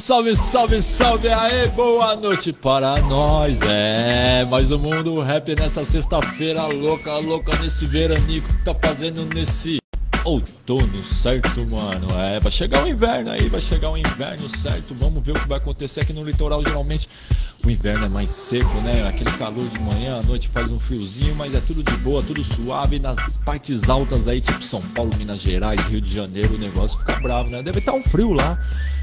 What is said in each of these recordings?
Salve, salve, salve, aí, boa noite para nós. É, mais um mundo rap nessa sexta-feira louca, louca nesse veranico que tá fazendo nesse outono, certo, mano? É, vai chegar o inverno aí, vai chegar o inverno, certo? Vamos ver o que vai acontecer aqui no litoral. Geralmente o inverno é mais seco, né? Aquele calor de manhã, à noite faz um friozinho, mas é tudo de boa, tudo suave. Nas partes altas aí, tipo São Paulo, Minas Gerais, Rio de Janeiro, o negócio fica bravo, né? Deve estar tá um frio lá.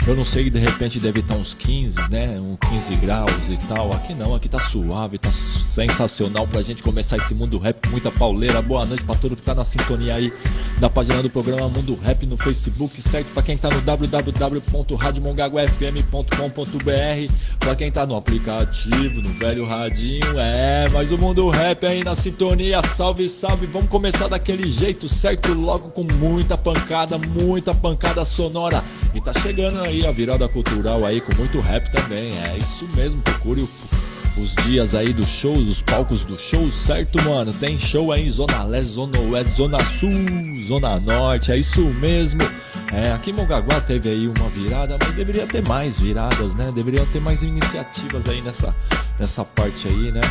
Eu não sei, de repente deve estar tá uns 15, né? Uns 15 graus e tal. Aqui não, aqui tá suave, tá sensacional pra gente começar esse mundo rap, muita pauleira. Boa noite pra todo que tá na sintonia aí da página do programa Mundo Rap no Facebook, certo? Pra quem tá no www.radiomongaguafm.com.br, pra quem tá no aplicativo, no velho radinho, é, mas o Mundo Rap aí na sintonia, salve, salve, vamos começar daquele jeito, certo? Logo com muita pancada, muita pancada sonora. E tá chegando aí a virada cultural aí com muito rap também, é isso mesmo, procure o os dias aí dos shows, os palcos do show, certo, mano? Tem show aí em Zona Leste, Zona Oeste, Zona Sul, Zona Norte, é isso mesmo. É, aqui em Mongaguá teve aí uma virada, mas deveria ter mais viradas, né? Deveria ter mais iniciativas aí nessa, nessa parte aí, né?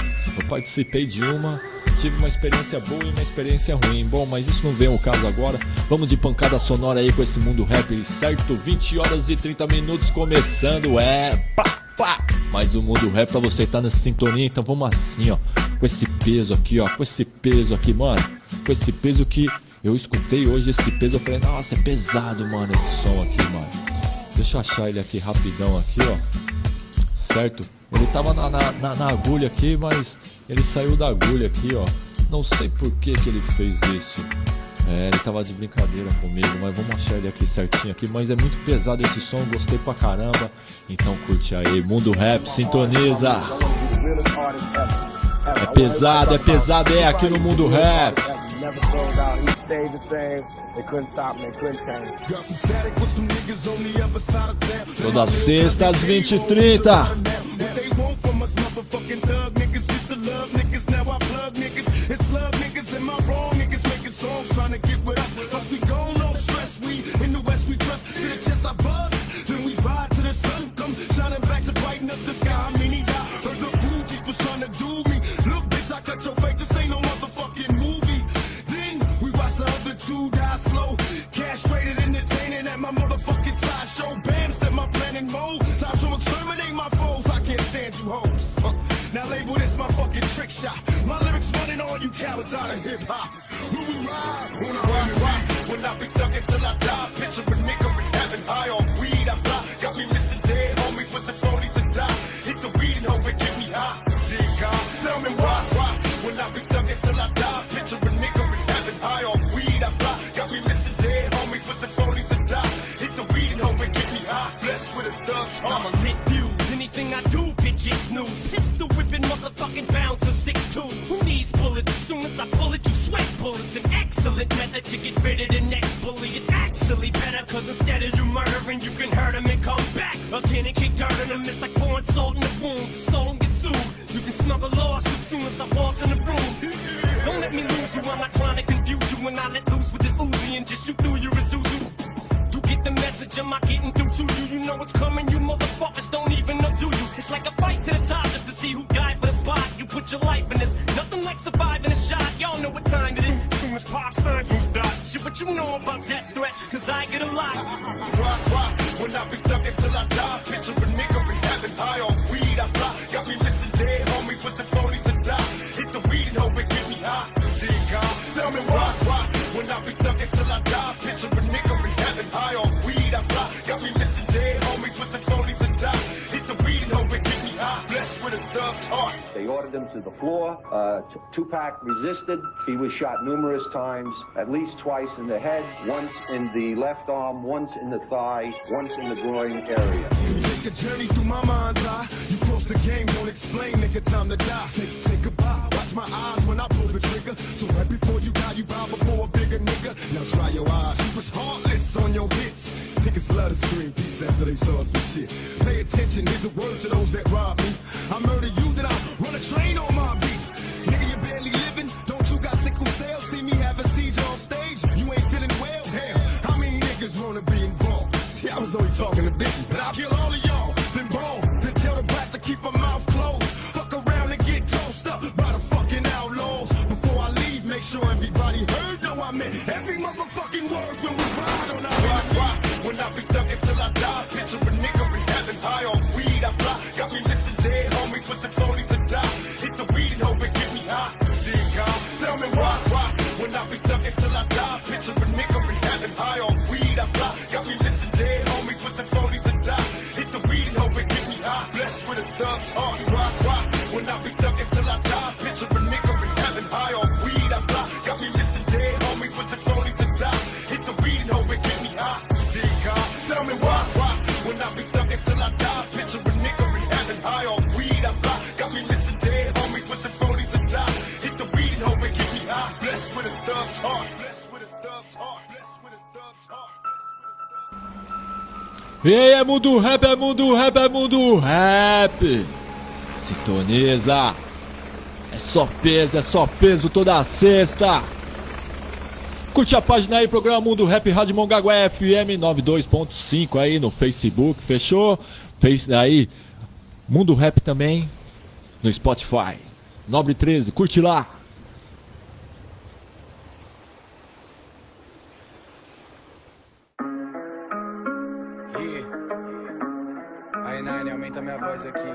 Eu participei de uma, tive uma experiência boa e uma experiência ruim. Bom, mas isso não vem ao caso agora. Vamos de pancada sonora aí com esse mundo rap, certo? 20 horas e 30 minutos começando, é. Pá! Pá! Mas o mundo rap pra você tá nessa sintonia, então vamos assim, ó. Com esse peso aqui, ó. Com esse peso aqui, mano. Com esse peso que eu escutei hoje, esse peso, eu falei, nossa, é pesado, mano, esse som aqui, mano. Deixa eu achar ele aqui rapidão aqui, ó. Certo? Ele tava na, na, na, na agulha aqui, mas ele saiu da agulha aqui, ó. Não sei por que, que ele fez isso. É, ele tava de brincadeira comigo, mas vamos achar ele aqui certinho aqui. Mas é muito pesado esse som, gostei pra caramba. Então curte aí, Mundo Rap, sintoniza. É pesado, é pesado, é aqui no Mundo Rap. Toda sexta às 20h30. fucking mold. Time to exterminate my foes. I can't stand you hoes. Huh. Now label this my fucking trick shot. My lyrics running all you cowards out of hip hop. Who we ride when I rock, rock. When I be thugging till I die, picture together to get rid of the next bully. It's actually better, cause instead of you murdering, you can hurt him and come back. Again and kick dirt in him, it's like pouring salt in the wound. So don't get sued. You can smell smuggle lawsuits soon as I walk in the room. Don't let me lose you, I'm not trying to confuse you. When I let loose with this Uzi and just shoot through your Isuzu. You get the message, am I getting through to you? You know it's coming, you motherfuckers don't even know, do you? It's like a fight to the top just to see who died for the spot. You put your life What you know about death threats, cause I get a lot. Uh-huh. Uh, Tupac resisted. He was shot numerous times, at least twice in the head, once in the left arm, once in the thigh, once in the groin area. Take a journey through my mind's eye. You cross the game, don't explain, nigga, time to die. Watch my eyes when I pull the trigger. So right before you die, you bow before a nigga. Now dry your eyes. You was heartless on your hits. Niggas love to scream peace after they start some shit. Pay attention, here's a word to those that rob me. I murder you, then I run a train on my beef. Nigga, you barely living. Don't you got sickle cells? See me have a seizure on stage. You ain't feeling well. Hell, how many niggas wanna be involved? See, I was only talking to Biggie, but I'll kill all of y'all. Then bone, then tell the brat to keep her mouth closed. Fuck around and get tossed up by the fucking outlaws. Before I leave, make sure everybody heard mean every motherfucking word when we ride on our rock, rock. When I be thugging till I die, picture a nigga in heaven high on weed. I fly, E aí, é mundo rap, é mundo rap, é mundo rap. Sintoniza. É só peso, é só peso toda sexta. Curte a página aí, programa Mundo Rap Rádio Mongaguá FM 92.5 aí no Facebook, fechou? Fez aí Mundo Rap também no Spotify. Nobre 13, curte lá. Voz aqui.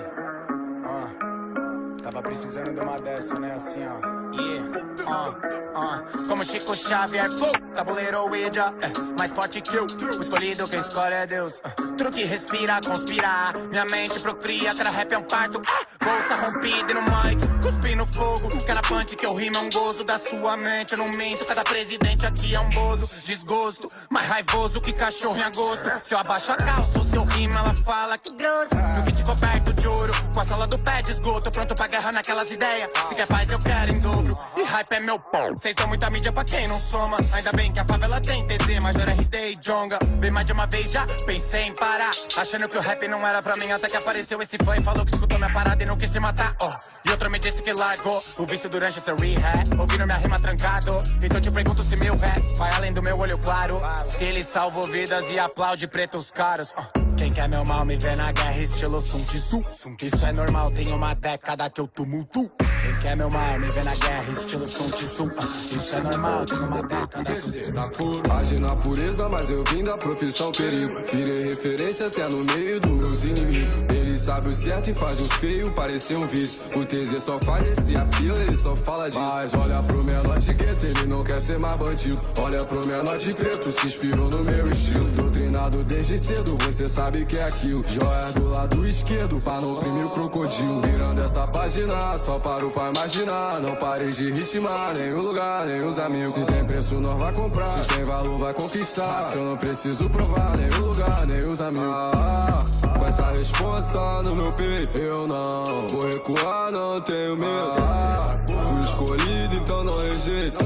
Ah. Tava precisando de uma dessa, né? Assim, ó. Yeah, uh, uh. Como Chico Xavier, flow, tabuleiro Ouija, eh, mais forte que eu. O escolhido quem escolhe é Deus. Uh, truque respira, conspira. Minha mente procria, cada rap é um parto. Ah, bolsa rompida no mic, cuspi no fogo. Cada punch que eu rimo é um gozo da sua mente. Eu não minto, cada presidente aqui é um bozo. Desgosto, mais raivoso que cachorro em agosto. Se eu abaixo a calça, o seu rima, ela fala que grosso. No kit coberto de ouro, com a sola do pé de esgoto. Pronto pra guerra naquelas ideias. Se quer paz, eu quero em dobro. E hype é meu pau. Cês dão muita mídia pra quem não soma. Ainda bem que a favela tem TZ, Major RT e Jonga. Bem mais de uma vez já pensei em parar. Achando que o rap não era pra mim, até que apareceu esse fã e falou que escutou minha parada e não quis se matar. ó. E outro me disse que largou o vício durante seu rehab. Ouvindo minha rima trancado. Então te pergunto se meu rap vai além do meu olho claro. Se ele salvou vidas e aplaude pretos caros. ó. Quem quer meu mal me vê na guerra, estilo Sun Tzu. Isso é normal, tem uma década que eu tumultuo. Quem quer meu mal me vê na guerra, estilo Sun Tzu. Isso é normal, tem uma década que eu cor, age na pureza, mas eu vim da profissão perigo. Virei referência até no meio dos meus inimigos. Ele sabe o certo e faz o feio parecer um vício. O TZ só faz esse apelo, ele só fala disso. Mas olha pro menor de gueto, ele não quer ser mais bandido. Olha pro menor de preto, se inspirou no meu estilo. Doutrinado desde cedo, você sabe que é aquilo. Joia do lado esquerdo, pra não oprimir o crocodilo. Virando essa página, só paro pra imaginar. Não pare de ritmar, nem o lugar, nem os amigos. Se tem preço, nós vai comprar. Se tem valor, vai conquistar. Se eu não preciso provar, nem o lugar, nem os amigos. Ah, com essa responsa no meu peito, eu não vou recuar, não tenho medo. Ah, fui escolhido, então não rejeito.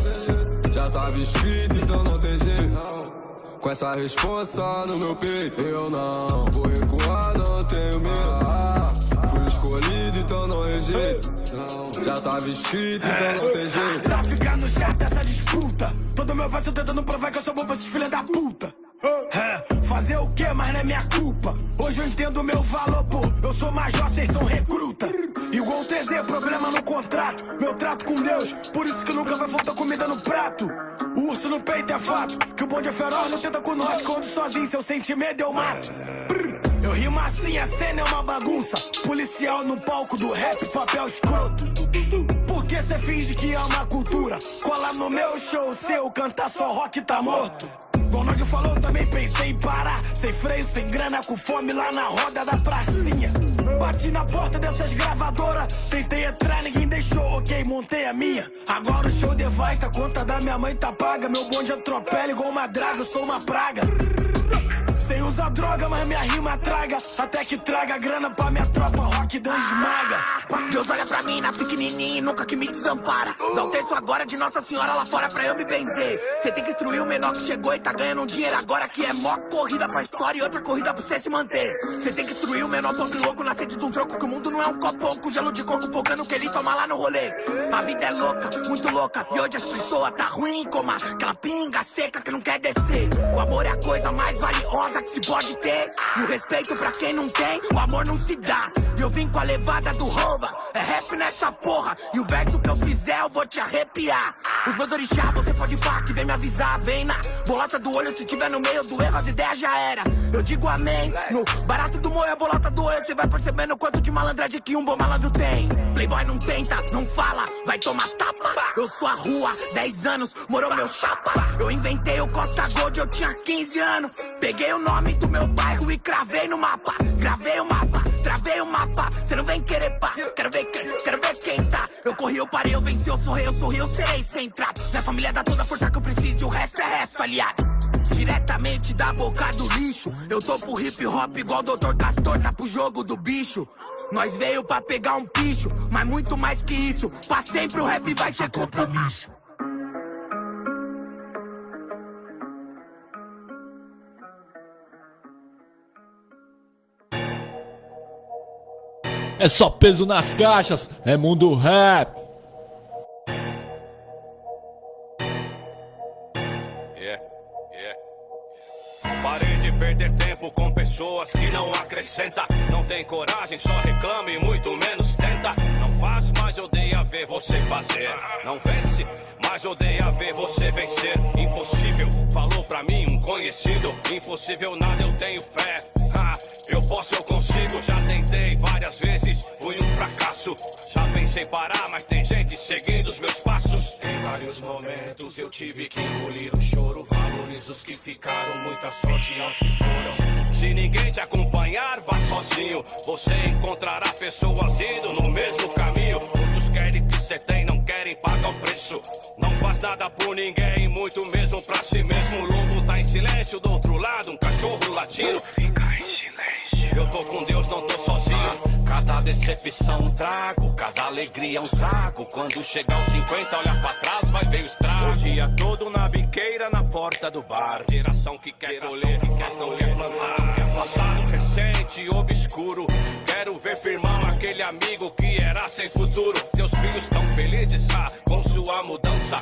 Já tava escrito, então não tem jeito. Com essa responsa no meu peito, eu não vou recuar, não tenho medo. Ah, fui escolhido, então não rejeito. Já tava escrito, então não tem jeito. Tá ficando chato essa disputa. Todo meu verso tentando provar que eu sou bom pra esses filha da puta. Fazer o que, mas não é minha culpa. Hoje eu entendo meu valor, pô. Eu sou major, vocês são recruta. Igual o TZ, problema no contrato. Meu trato com Deus, por isso que nunca vai faltar comida no prato. O urso no peito é fato. Que o bonde é feroz, não tenta com nós. Quando sozinho, se eu sentir medo, eu mato. Eu rimo assim, a cena é uma bagunça. Policial no palco do rap, papel escroto. Por que cê finge que ama a cultura? Cola no meu show, seu cantar só rock tá morto. Igual falou, também pensei em parar. Sem freio, sem grana, com fome lá na roda da pracinha. Bati na porta dessas gravadoras. Tentei entrar, ninguém deixou, ok, montei a minha. Agora o show devasta, a conta da minha mãe tá paga. Meu bonde atropela igual uma draga, eu sou uma praga. Sem usar droga, mas minha rima traga. Até que traga grana pra minha tropa, rock dan esmaga. Deus olha pra mim na pequenininha e nunca que me desampara. Dá um terço agora de Nossa Senhora lá fora pra eu me benzer. Cê tem que instruir o menor que chegou e tá ganhando um dinheiro agora que é mó corrida pra história e outra corrida pra você se manter. Cê tem que instruir o menor pobre louco na sede de um troco que o mundo não é um copão com gelo de coco pogando que ele toma lá no rolê. A vida é louca, muito louca. E hoje as pessoas tá ruim como aquela pinga seca que não quer descer. O amor é a coisa mais valiosa que se pode ter. E o respeito pra quem não tem, o amor não se dá. E eu vim com a levada do Rova, é rap nessa porra. E o verso que eu fizer eu vou te arrepiar. Os meus orixás, você pode pá, que vem me avisar, vem na bolota do olho. Se tiver no meio do erro, as ideias já era. Eu digo amém. No barato do moio, a bolota do olho, você vai percebendo quanto de malandragem que um bom malandro tem. Playboy não tenta, não fala, vai tomar tapa. Eu sou a rua, 10 anos, morou meu chapa. Eu inventei o Costa Gold, eu tinha 15 anos. Peguei o nome do meu bairro e cravei no mapa. Gravei o mapa, travei o mapa. Cê não vem querer pá, quero ver, quero, ver quem tá. Eu corri, eu parei, eu venci, eu sorri, eu sorri, eu serei centrado. Minha família dá toda a força que eu preciso e o resto é resto, aliado. Diretamente da boca do lixo. Eu tô pro hip hop igual Dr. Castor tá pro jogo do bicho. Nós veio pra pegar um picho, mas muito mais que isso. Pra sempre o rap vai ser compromisso. É só peso nas caixas, é mundo rap. Yeah, yeah. Parei de perder tempo com pessoas que não acrescenta. Não tem coragem, só reclama e muito menos tenta. Não faz, mas odeia ver você fazer. Não vence, mas odeia ver você vencer. Impossível, falou pra mim um conhecido. Impossível nada, eu tenho fé. Ha, eu posso, eu consigo. Já tentei várias vezes, fui um fracasso. Já pensei parar, mas tem gente seguindo os meus passos. Em vários momentos eu tive que engolir o choro. Valorizo os que ficaram, muita sorte aos que foram. Se ninguém te acompanhar, vá sozinho. Você encontrará pessoas indo no mesmo caminho. Muitos querem que você tem, não querem pagar o preço. Não faz nada por ninguém, muito mesmo pra si mesmo. Lobo silêncio do outro lado, um cachorro latindo. Fica em silêncio. Eu tô com Deus, não tô sozinho. Cada decepção um trago, cada alegria um trago. Quando chegar aos 50, olha pra trás, vai ver o estrago. O dia todo na biqueira, na porta do bar. Geração que quer colher, que quer, não quer plantar. Passado recente, obscuro. Quero ver firmão aquele amigo que era sem futuro. Teus filhos tão felizes, ah, com sua mudança.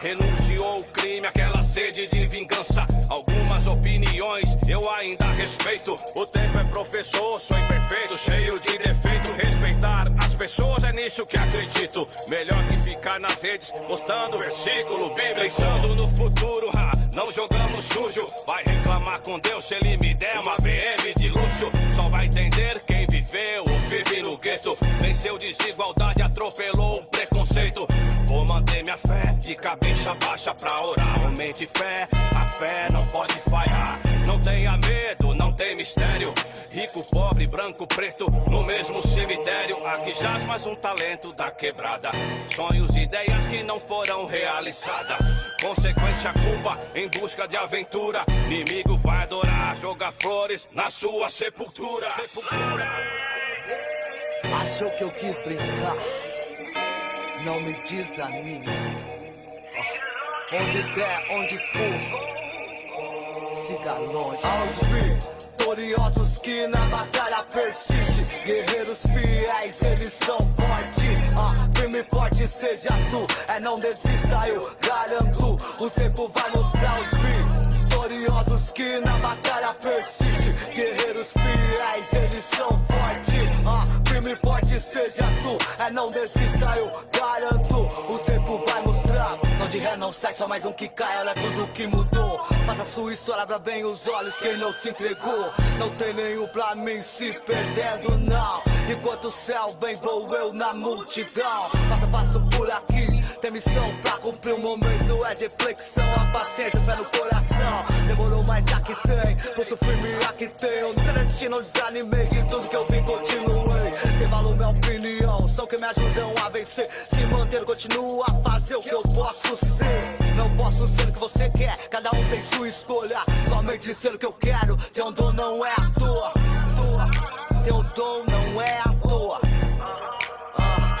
Renunciou o crime, aquela sede de vingança. Algumas opiniões eu ainda respeito. O tempo é professor, sou imperfeito, cheio de defeito. Respeitar as pessoas é nisso que acredito. Melhor que ficar nas redes, postando versículo bíblico. Pensando no futuro, ha, não jogamos sujo. Vai reclamar com Deus se ele me der uma BM de luxo. Só vai entender quem viveu ou vive no gueto. Venceu desigualdade, atropelou o preconceito. Vou manter minha fé de cabeça baixa pra orar. Aumente fé, a fé não pode falhar. Não tenha medo, não tem mistério. Rico, pobre, branco, preto, no mesmo cemitério. Aqui jaz mais um talento da quebrada. Sonhos e ideias que não foram realizadas. Consequência, culpa, em busca de aventura. Inimigo vai adorar, jogar flores na sua sepultura. sepultura. Achou que eu quis brincar? Não me desanime. Onde der, onde for, siga longe. Aos vitoriosos que na batalha persiste. Guerreiros fiéis, eles são fortes. Ah, firme e forte seja tu, é não desista, eu garanto. O tempo vai mostrar os vitoriosos que na batalha persiste. Guerreiros fiéis, eles são fortes. Ah, firme e forte seja tu, é não desista, eu garanto. O tempo vai mostrar. Não de ré não sai, só mais um que cai, olha tudo que mudou. Faça sua história, abra bem os olhos, quem não se entregou. Não tem nenhum pra mim se perdendo, não. Enquanto o céu vem, vou eu na multidão. Passo a passo por aqui, tem missão pra cumprir. O momento é de flexão, a paciência, fé no coração. Demorou, mas aqui tem, pulso firme, aqui tem. Eu nunca desisti, não desanimei. De tudo que eu vim, continuei. Tem valor, minha opinião, são que me ajudam a vencer. Se manter, continuo a fazer o que eu posso ser. Não posso ser o que você quer, cada um tem sua escolha. Somente ser o que eu quero, teu dom não é à toa. Teu dom não é à toa. Ah,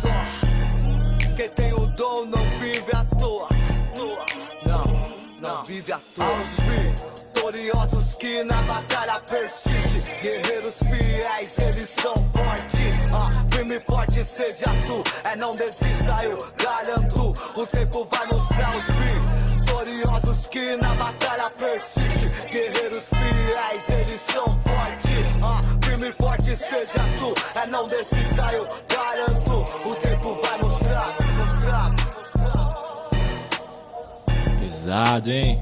só quem tem o dom não vive à toa. Não, não vive à toa. Aos vitoriosos que na batalha persiste. Guerreiros fiéis, eles são fortes. Ah, firme e forte seja tu, é não desista, eu garanto. O tempo vai mostrar os vitoriosos os que na batalha persiste guerreiros fiéis, eles são fortes. Ah, firme e forte seja tu, é não desista, eu garanto. O tempo vai mostrar, mostrar, mostrar. Pesado, hein?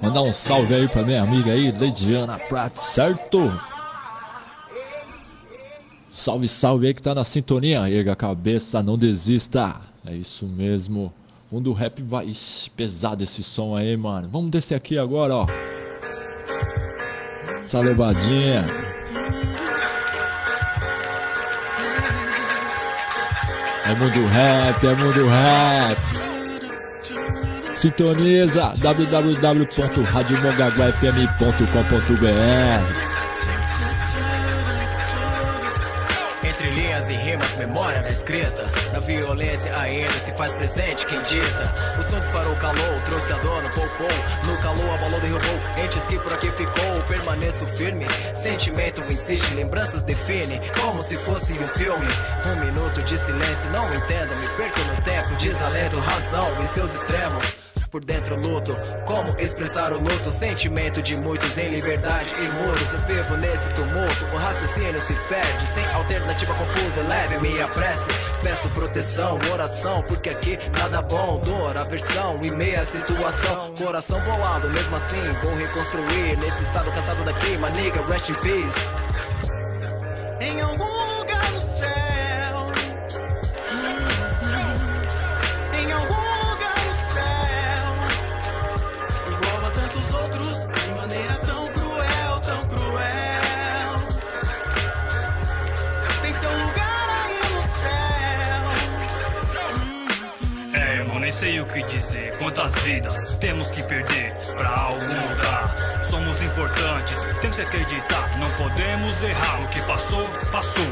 Mandar um salve aí pra minha amiga aí, Leidiana Prat, certo? Salve, salve aí que tá na sintonia. Erga a cabeça, não desista. É isso mesmo. Mundo rap vai. Ixi, pesado esse som aí, mano. Vamos descer aqui agora, ó. Essa levadinha. É mundo rap, é mundo rap. Sintoniza www.radiomongaguafm.com.br violência ainda se faz presente quem dita. O som disparou, calou, trouxe a dona, poupou. No calor, abalou, derrubou. Entes que por aqui ficou, permaneço firme. Sentimento insiste, lembranças define. Como se fosse um filme. Um minuto de silêncio, não entendo. Me perco no tempo, desalento, razão em seus extremos por dentro luto. Como expressar o luto? Sentimento de muitos em liberdade e muros. Eu vivo nesse tumulto, o raciocínio se perde. Sem alternativa confusa, eleve minha prece. Peço proteção, oração, porque aqui nada bom. Dor, aversão e meia situação. Coração bolado, mesmo assim vou reconstruir. Nesse estado cansado daqui, maniga, rest in peace. Em algum sei o que dizer. Quantas vidas temos que perder pra algo mudar? Somos importantes, temos que acreditar. Não podemos errar. O que passou, passou.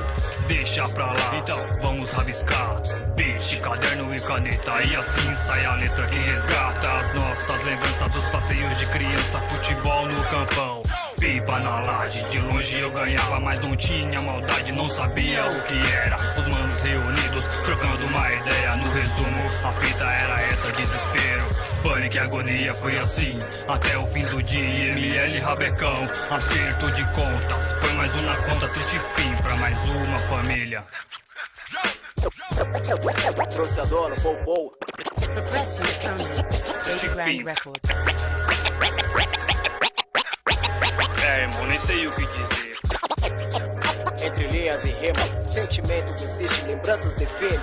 Deixa pra lá, então vamos rabiscar. Biche, caderno e caneta. E assim sai a letra que resgata as nossas lembranças dos passeios de criança, futebol no campão. Pipa na laje, de longe eu ganhava, mas não tinha maldade, não sabia o que era. Os manos reunidos, trocando uma ideia. No resumo, a fita era essa: desespero, pânico e agonia. Foi assim até o fim do dia. ML Rabecão, acerto de contas. Põe mais um na conta, triste fim pra mais uma família. Trouxe a dona, poupou. Progressing is coming. Baby Grand Records. É, irmão, nem sei o que dizer. Entre linhas e rimas, sentimento existe, lembranças definem.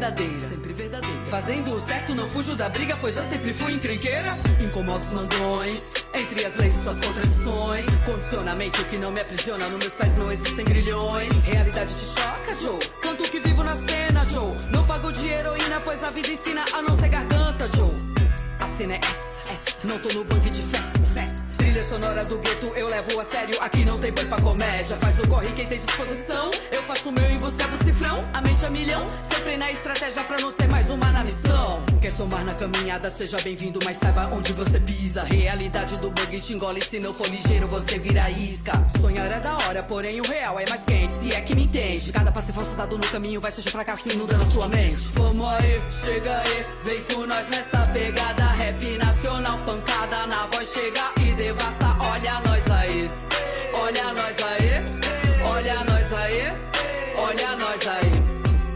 Verdadeira. Sempre verdadeira. Fazendo o certo, não fujo da briga, pois eu sempre fui encrenqueira. Incomodo os mandões, entre as leis e suas contradições. Condicionamento que não me aprisiona, nos meus pés não existem grilhões. Realidade te choca, Joe. Canto que vivo na cena, Joe. Não pago de heroína, pois a vida ensina a não ser garganta, Joe. A cena é essa, essa. Não tô no bang de festa. Trilha sonora do gueto, eu levo a sério. Aqui não tem boi pra comédia. Faz o corre quem tem disposição. Eu faço o meu em busca do cifrão. A mente a milhão, sempre na estratégia pra não ser mais uma na missão. Quer somar na caminhada, seja bem-vindo, mas saiba onde você pisa. Realidade do bug te engole, se não for ligeiro, você vira isca. Sonhar é da hora, porém o real é mais quente. Se é que me entende, cada passo falso dado no caminho vai ser fracasso inundando a sua mente. Vamos aí, chega aí, vem com nós nessa pegada. Rap nacional, pancada na voz, chega e Olha nós aí, olha nós aí, olha nós aí, olha nós aí.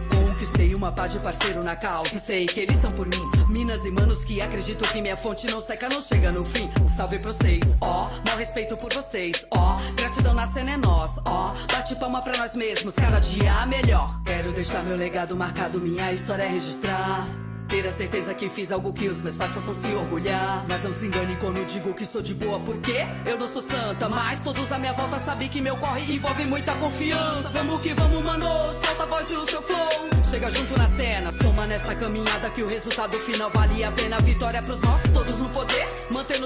Conquistei uma paz de parceiro na causa. E sei que eles são por mim. Minas e manos que acredito que minha fonte não seca, não chega no fim. Salve pra vocês, ó. Mó respeito por vocês, ó. Gratidão na cena é nós, ó. Bate palma pra nós mesmos, cada dia melhor. Quero deixar meu legado marcado, minha história é registrar. Ter a certeza que fiz algo que os meus pais possam se orgulhar. Mas não se engane quando digo que sou de boa, porque eu não sou santa. Mas todos à minha volta sabem que meu corre envolve muita confiança. Vamos que vamos, mano, solta a voz e o seu flow. Chega junto na cena, soma nessa caminhada que o resultado final vale a pena. Vitória pros nossos, todos no poder,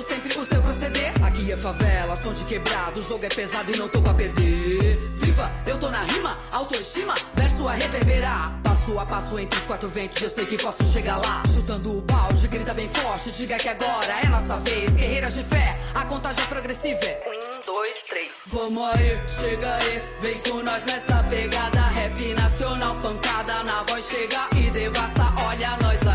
sempre o seu proceder. Aqui é favela, som de quebrado, o jogo é pesado e não tô pra perder. Viva, eu tô na rima, autoestima, verso a reverberar. Passo a passo entre os quatro ventos, eu sei que posso chegar lá. Chutando o balde, grita bem forte, diga que agora é nossa vez. Guerreiras de fé, a contagem é progressiva. Um, dois, três. Vamos aí, chega aí, vem com nós nessa pegada. Rap nacional, pancada na voz, chega e devasta. Olha nós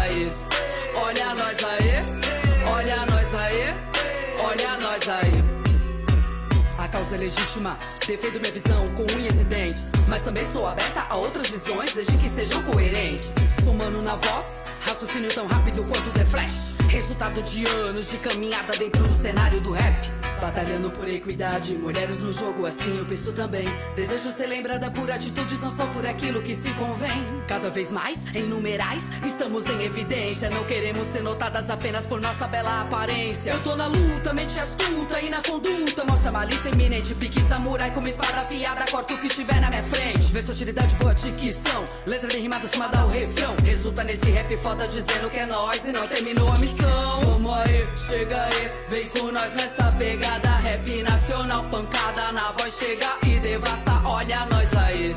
causa legítima, defendo minha visão com unhas e dentes. Mas também sou aberta a outras visões, desde que sejam coerentes. Somando na voz, raciocínio tão rápido quanto The Flash. Resultado de anos de caminhada dentro do cenário do rap. Batalhando por equidade, mulheres no jogo, assim eu penso também. Desejo ser lembrada por atitudes, não só por aquilo que se convém. Cada vez mais, em numerais, estamos em evidência. Não queremos ser notadas apenas por nossa bela aparência. Eu tô na luta, mente astuta e na conduta. Mostra malícia iminente, pique samurai com uma espada afiada. Corta o que estiver na minha frente. Versatilidade, boa dicção. Letra bem rimada, cima dá o refrão. Resulta nesse rap foda dizendo que é nós e não terminou a missão. Vamos aí, chega aí, vem com nós nessa pegada. Rap nacional, pancada na voz, chega e devasta. Olha nós aí,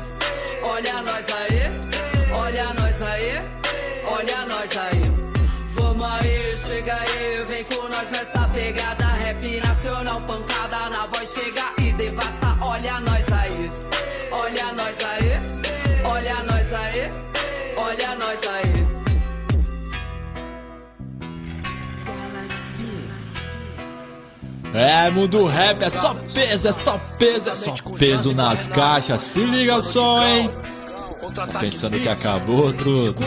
olha nós aí, olha nós aí, olha nós aí. Vamos aí, chega aí, vem com nós nessa pegada. Rap nacional, pancada na voz, chega e devasta. Olha nós É, mundo rap, é só peso, é só peso, é só peso nas caixas. Se liga só, hein? Tá pensando que acabou, truto?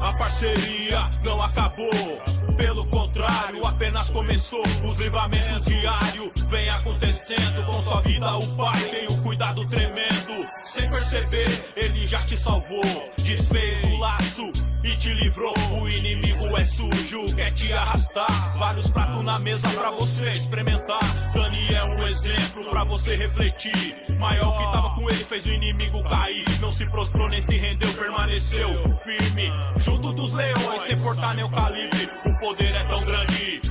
A parceria não acabou. Contrário, apenas começou. Os livramentos diários vem acontecendo. Com sua vida, o pai tem um cuidado tremendo. Sem perceber, ele já te salvou. Desfez o laço e te livrou. O inimigo é sujo, quer te arrastar. Vários pratos na mesa pra você experimentar. Dani é um exemplo pra você refletir. Maior que tava com ele fez o inimigo cair. Não se prostrou nem se rendeu, permaneceu firme. Junto dos leões, sem portar nem o calibre. O poder é tão grande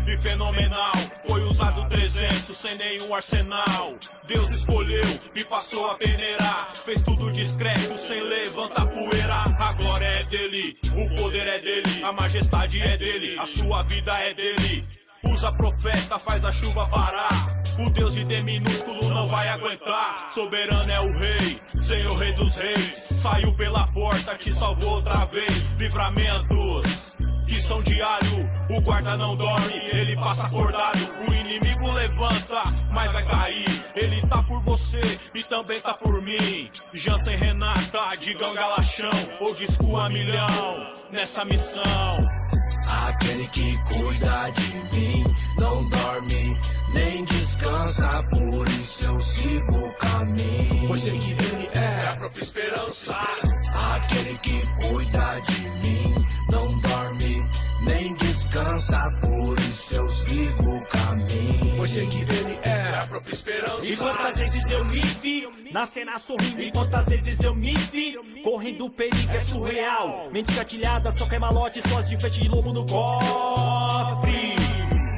e fenomenal. Foi usado 300 sem nenhum arsenal. Deus escolheu e passou a peneirar. Fez tudo discreto, sem levantar poeira. A glória é dele, o poder é dele, a majestade é dele, a sua vida é dele. Usa profeta, faz a chuva parar. O Deus de D minúsculo não vai aguentar. Soberano é o rei, Senhor rei dos reis. Saiu pela porta, te salvou outra vez. Livramentos que são diário. O guarda não dorme, ele passa acordado. O inimigo levanta, mas vai cair. Ele tá por você e também tá por mim. Jansen Renata, Digão Galachão, ou disco a milhão nessa missão. Aquele que cuida de mim não dorme nem descansa, por isso eu sigo o caminho. Pois sei que ele é a própria esperança. Aquele que cuida de mim descansa, por isso eu sigo o caminho. Sei que ele é a própria esperança. E quantas vezes eu me vi na cena sorrindo, e quantas vezes eu me vi correndo perigo, é surreal. Mente gatilhada, só quer malote, suas de de lobo no cofre.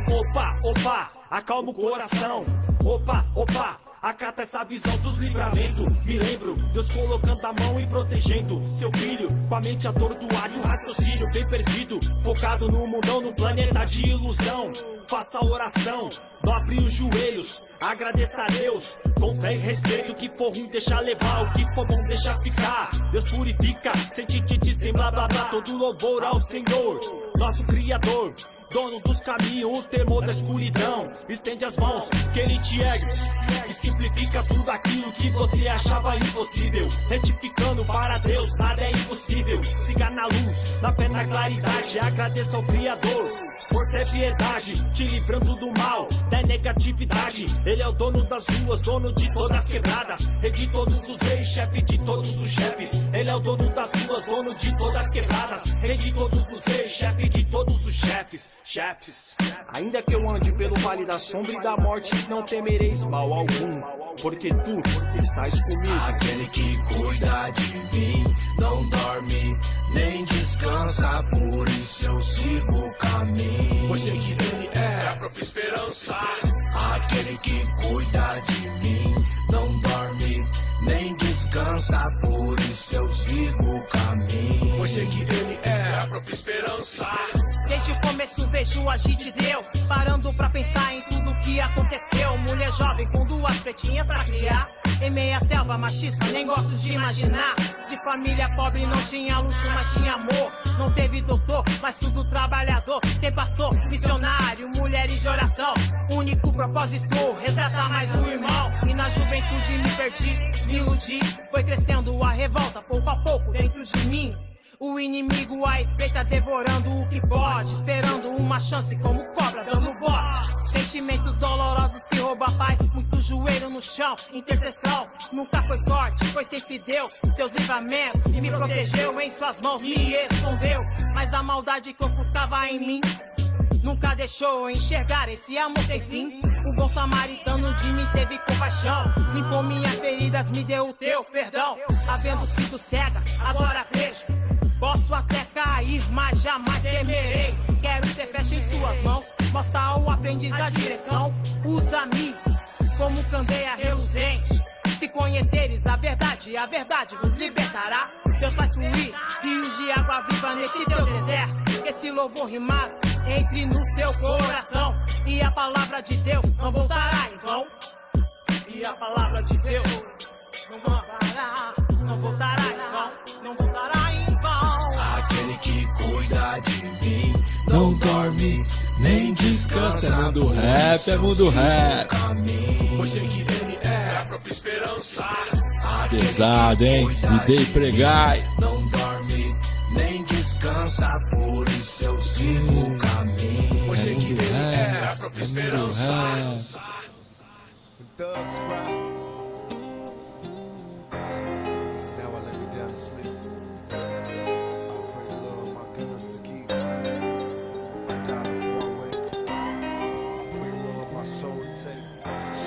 Opa, opa, acalma o coração. Opa, opa, acata essa visão dos livramentos. Me lembro, Deus colocando a mão e protegendo seu filho. Com a mente atordoada e o raciocínio bem perdido. Focado no mundão, no planeta de ilusão. Faça oração, dobre os joelhos. Agradeça a Deus, com fé e respeito. O que for ruim, deixa levar. O que for bom, deixa ficar. Deus purifica, sem tititi, sem blá blá blá. Todo louvor ao Senhor, nosso Criador. Dono dos caminhos, o temor da escuridão. Estende as mãos, que ele te ergue. E simplifica tudo aquilo que você achava impossível. Retificando para Deus, nada é impossível. Siga na luz, na fé, na claridade. Agradeça ao Criador. Por ter piedade, te livrando do mal, da negatividade. Ele é o dono das ruas, dono de todas as quebradas. Rei de todos os reis, chefe de todos os chefes. Ele é o dono das ruas, dono de todas as quebradas. Rei de todos os reis, chefe de todos os chefes. Chefes. Ainda que eu ande pelo vale da sombra e da morte, não temereis mal algum. Porque tu estás comigo. Aquele que cuida de mim não dorme nem descansa, por isso eu sigo o caminho. Pois sei que ele é a própria esperança. Aquele que cuida de mim não dorme nem descansa, por isso eu sigo o caminho. Pois sei que ele é a própria esperança. Desde o começo vejo o agir de Deus, parando pra pensar em tudo que aconteceu. Mulher jovem com duas pretinhas pra criar. Em meia selva machista, nem gosto de imaginar. De família pobre não tinha luxo, mas tinha amor. Não teve doutor, mas tudo trabalhador. Tem pastor, missionário, mulheres de oração. Único propósito, resgatar mais um irmão. E na juventude me perdi, me iludi. Foi crescendo a revolta, pouco a pouco, dentro de mim. O inimigo à espreita devorando o que pode, esperando uma chance como cobra dando bote. Sentimentos dolorosos que roubam a paz, muito joelho no chão, intercessão. Nunca foi sorte, foi sempre Deus, Deus livramentos. Me protegeu em suas mãos, me escondeu. Mas a maldade que ofuscava em mim Nunca deixou enxergar esse amor sem fim. O bom samaritano de mim teve compaixão. Limpou minhas feridas, me deu o teu perdão. Havendo sido cega, agora vejo. Posso até cair, mas jamais temerei. Quero ser fecha em suas mãos. Mostra ao aprendiz a direção. Usa-me como candeia reluzente. Se conheceres a verdade, a verdade vos libertará. Deus faz fluir rios de água viva nesse teu deserto. Esse louvor rimado entre no seu coração. E a palavra de Deus não voltará em vão. E a palavra de Deus não voltará, não voltará em vão, não voltará de mim não dorme nem descansa. É mundo rap, é mundo rap. Sei que ele é a própria esperança. Pesado, hein? Me dei pregai. Não dorme nem descansa, por isso eu sigo o caminho. Pois sei que ele é a própria esperança.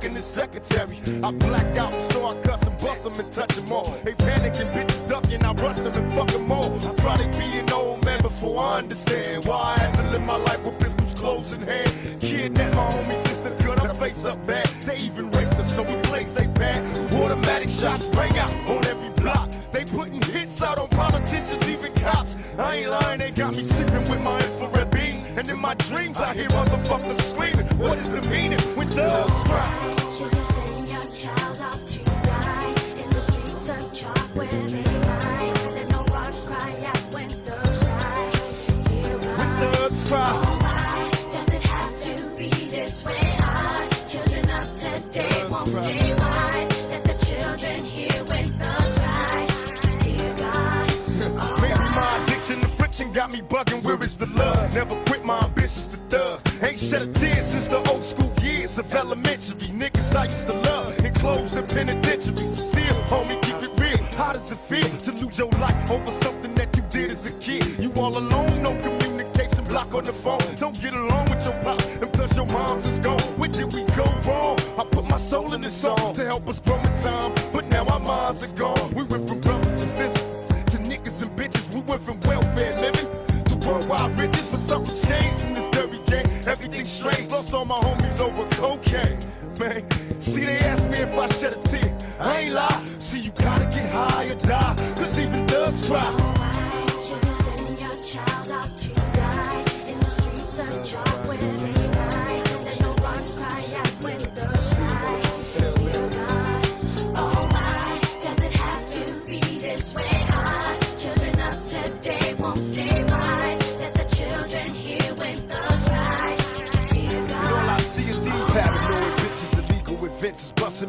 fucking his secretary. I black out and start cussing, bust them and touch them all. They panicking, bitches ducking, I rush them and fuck them all. I probably be an old man before I understand why I had to live my life with pistols close in hand. Kidnap my homie sister, cut her face up bad. They even raped her, so we place they bad. Automatic shots rang out on every block. They putting hits out on politicians, even cops. I ain't lying, they got me sleeping with my infrared. And in my dreams, I hear motherfuckers screaming. What is the meaning when thugs cry? Should you send your child off to die in the streets of chalk where they lie? Let no rocks cry out when thugs cry. Dear Thugs cry. Oh why does it have to be this way? Our children of today won't stay wise. Let the children hear when thugs cry. Dear God, Maybe oh my addiction to friction got me bugging. Where is the love? Never my ambitions to thug. Ain't shed a tear since the old school years of elementary. Niggas I used to love enclosed in penitentiaries. Still, homie, keep it real. How does it feel to lose your life over something that you did as a kid? You all alone, no communication, block on the phone. Don't get along with your pop, and plus your mom's is gone. Where did we go wrong? I put my soul in this song to help us grow in time, but now our minds are gone. We went from brothers and sisters to niggas and bitches. We went from welfare worldwide riches. But something changed in this dirty game. Everything's strange. Lost all my homies over cocaine. Man, see, they asked me if I shed a tear. I ain't lie. See, you gotta get high or die. Cause even thugs cry. should you send your child off to die in the streets of chalk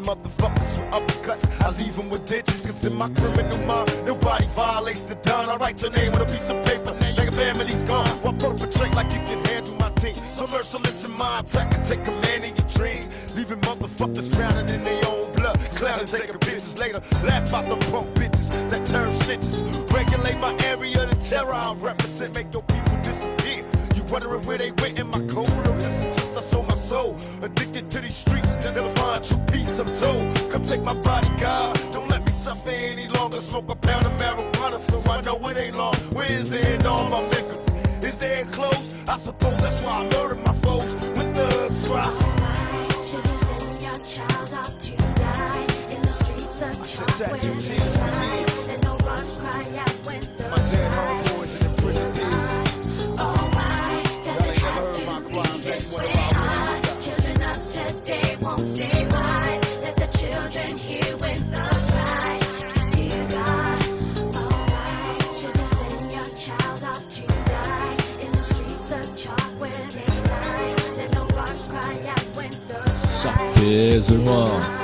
niggas with uppercuts. I leave them with ditches, cause in my criminal mind, nobody violates the dawn. I write your name on a piece of paper, like a family's gone. Why perpetrate like you can handle my team? So merciless in my attack and take command in your dreams. Leaving motherfuckers drowning in their own blood. Clowning, taking pictures later. Laugh out the punk bitches that turn snitches. Regulate my area, the terror I represent, make your people disappear. You wondering where they went in my code? Peace, Come take my body, God. Don't let me suffer any longer. Smoke a pound of marijuana, so I know it ain't long. Where is the end all my? Is the end close? I suppose that's why I murdered my foes. With thugs. Should you send your child off to die in the streets of tattoo tears for years. And no rocks cry out when the My dead Só cry. peso, irmão.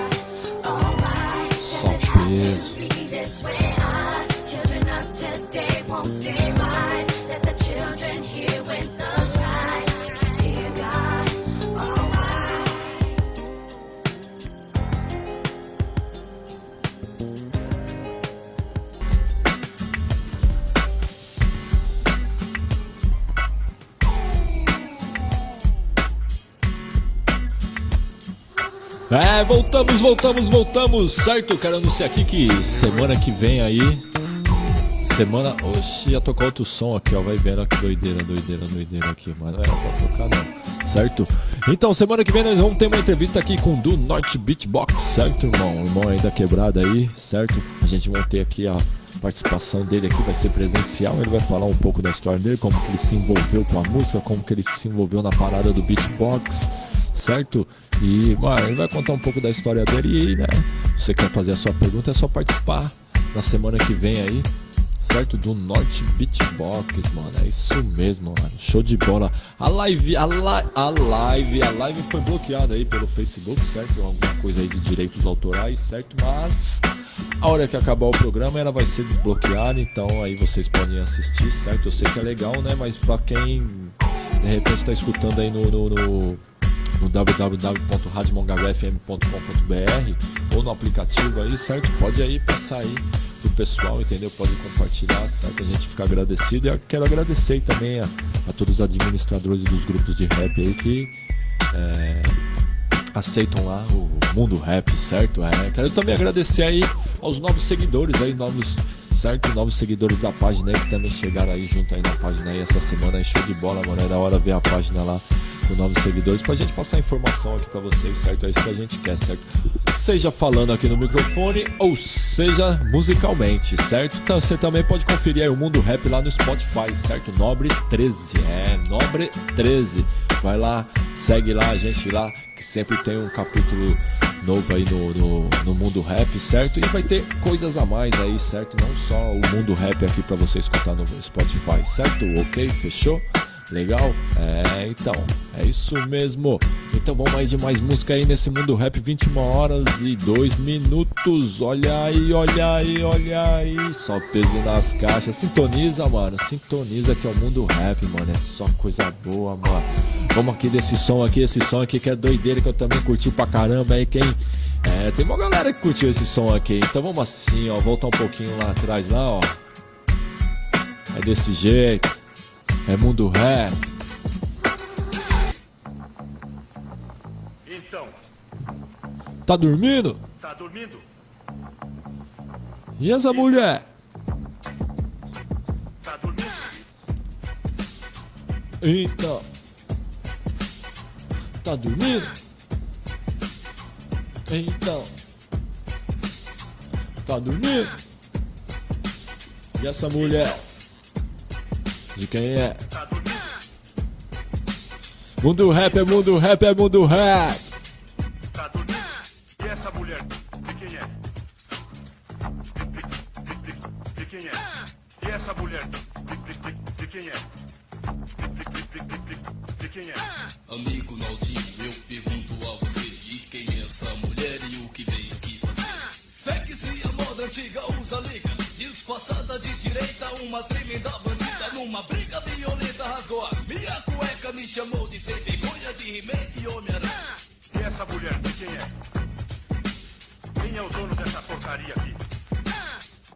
É, voltamos, voltamos, voltamos, certo? Quero anunciar aqui que semana que vem aí. Semana. Oxi, ia tocar outro som aqui, ó. Vai vendo que doideira, doideira, doideira aqui, mas não era pra tocar, não. Certo? Então, semana que vem nós vamos ter uma entrevista aqui com o Do Norte Beatbox, certo, irmão? O irmão aí da quebrada aí, certo? A gente vai ter aqui a participação dele aqui, vai ser presencial. Ele vai falar um pouco da história dele, como que ele se envolveu com a música, como que ele se envolveu na parada do beatbox certo? E, mano, ele vai contar um pouco da história dele e, né? Você quer fazer a sua pergunta, é só participar na semana que vem aí, certo? Do Norte Beatbox, mano. É isso mesmo, mano. Show de bola. A live, a, li a live, a live foi bloqueada aí pelo Facebook, certo? Alguma coisa aí de direitos autorais, certo? Mas a hora que acabar o programa ela vai ser desbloqueada, então aí vocês podem assistir, certo? Eu sei que é legal, né? Mas pra quem de repente tá escutando aí no, no, no no www.radiomongaguafm.com.br ou no aplicativo aí, certo? Pode aí passar aí pro pessoal, entendeu? Pode compartilhar, certo? A gente fica agradecido e quero agradecer também a, a todos os administradores dos grupos de rap aí que é, aceitam lá o mundo rap, certo? É, quero também agradecer aí aos novos seguidores aí, novos certo? Novos seguidores da página aí que também chegaram aí junto aí na página aí essa semana aí, show de bola, mano. É da hora ver a página lá com novos seguidores pra gente passar informação aqui pra vocês, certo? É isso que a gente quer, certo? Seja falando aqui no microfone ou seja musicalmente, certo? Então você também pode conferir aí o Mundo Rap lá no Spotify, certo? Nobre 13, é, Nobre 13. Vai lá, segue lá a gente lá, que sempre tem um capítulo novo aí no, no, no mundo rap, certo? E vai ter coisas a mais aí, certo? Não só o mundo rap aqui pra você escutar no Spotify, certo? Ok? Fechou? Legal? É, então, é isso mesmo. Então vamos aí de mais música aí nesse mundo rap, 21 horas e 2 minutos. Olha aí, olha aí, olha aí. Só peso nas caixas. Sintoniza, mano. Sintoniza que é o mundo rap, mano. É só coisa boa, mano. Vamos aqui desse som aqui, esse som aqui que é doideira, que eu também curti pra caramba aí. Quem. É, tem uma galera que curtiu esse som aqui. Então vamos assim, ó. Voltar um pouquinho lá atrás, lá, ó. É desse jeito. É mundo rap. Então, Tá dormindo? tá dormindo? E essa mulher? Tá dormindo? Então. Tá dormindo? Então. Tá dormindo? E essa mulher? De quem é? Mundo rap é mundo rap é mundo rap. E essa mulher? De quem é? De, quem é? E essa mulher? De, quem é? De, quem é? Amigo Naldinho, eu pergunto a você de quem é essa mulher e o que veio aqui fazer. moda antiga usa liga Disfarçada de direita, uma tremenda bandida Numa briga violenta rasgou a minha cueca Me chamou de sem vergonha, de He-Man e Homem-Aranha E essa mulher, de quem é? Quem é o dono dessa porcaria aqui?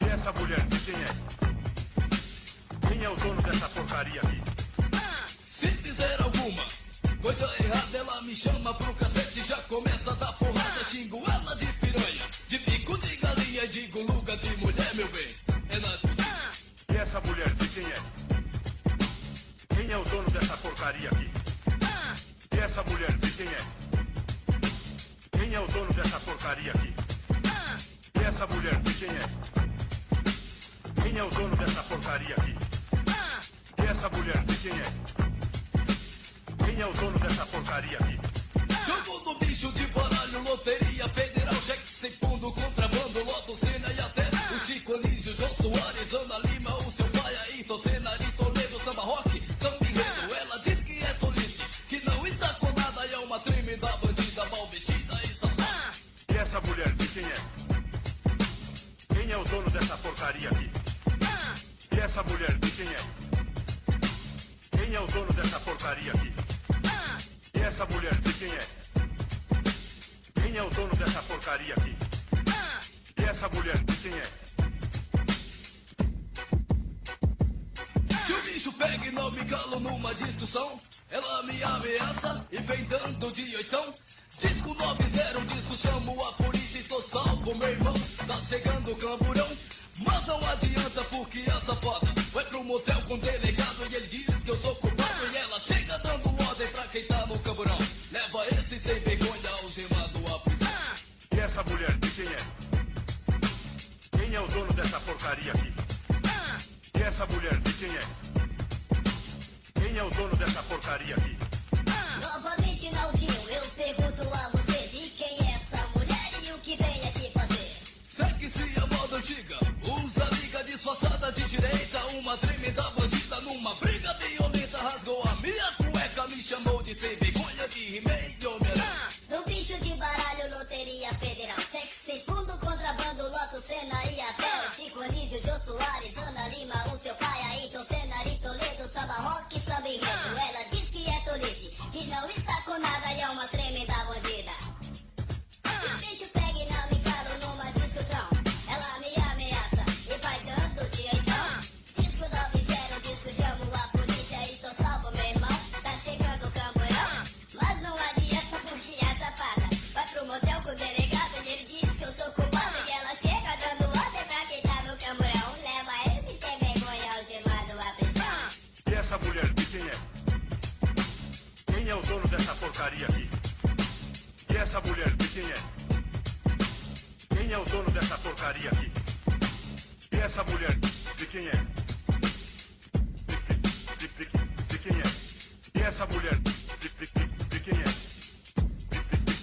E essa mulher, de quem é? Quem é o dono dessa porcaria aqui? Se fizer alguma coisa errada, ela me chama pro cacete Já começa a dar porrada, xingo ela de piranha De bico de galinha, digo luga essa mulher, de quem é? Quem é o dono dessa porcaria aqui? E essa mulher, de quem é? Quem é o dono dessa porcaria aqui? E essa mulher, de quem é? Quem é o dono dessa porcaria aqui? Jogo do bicho de baralho, loteria federal, cheque sem fundo, contrabando,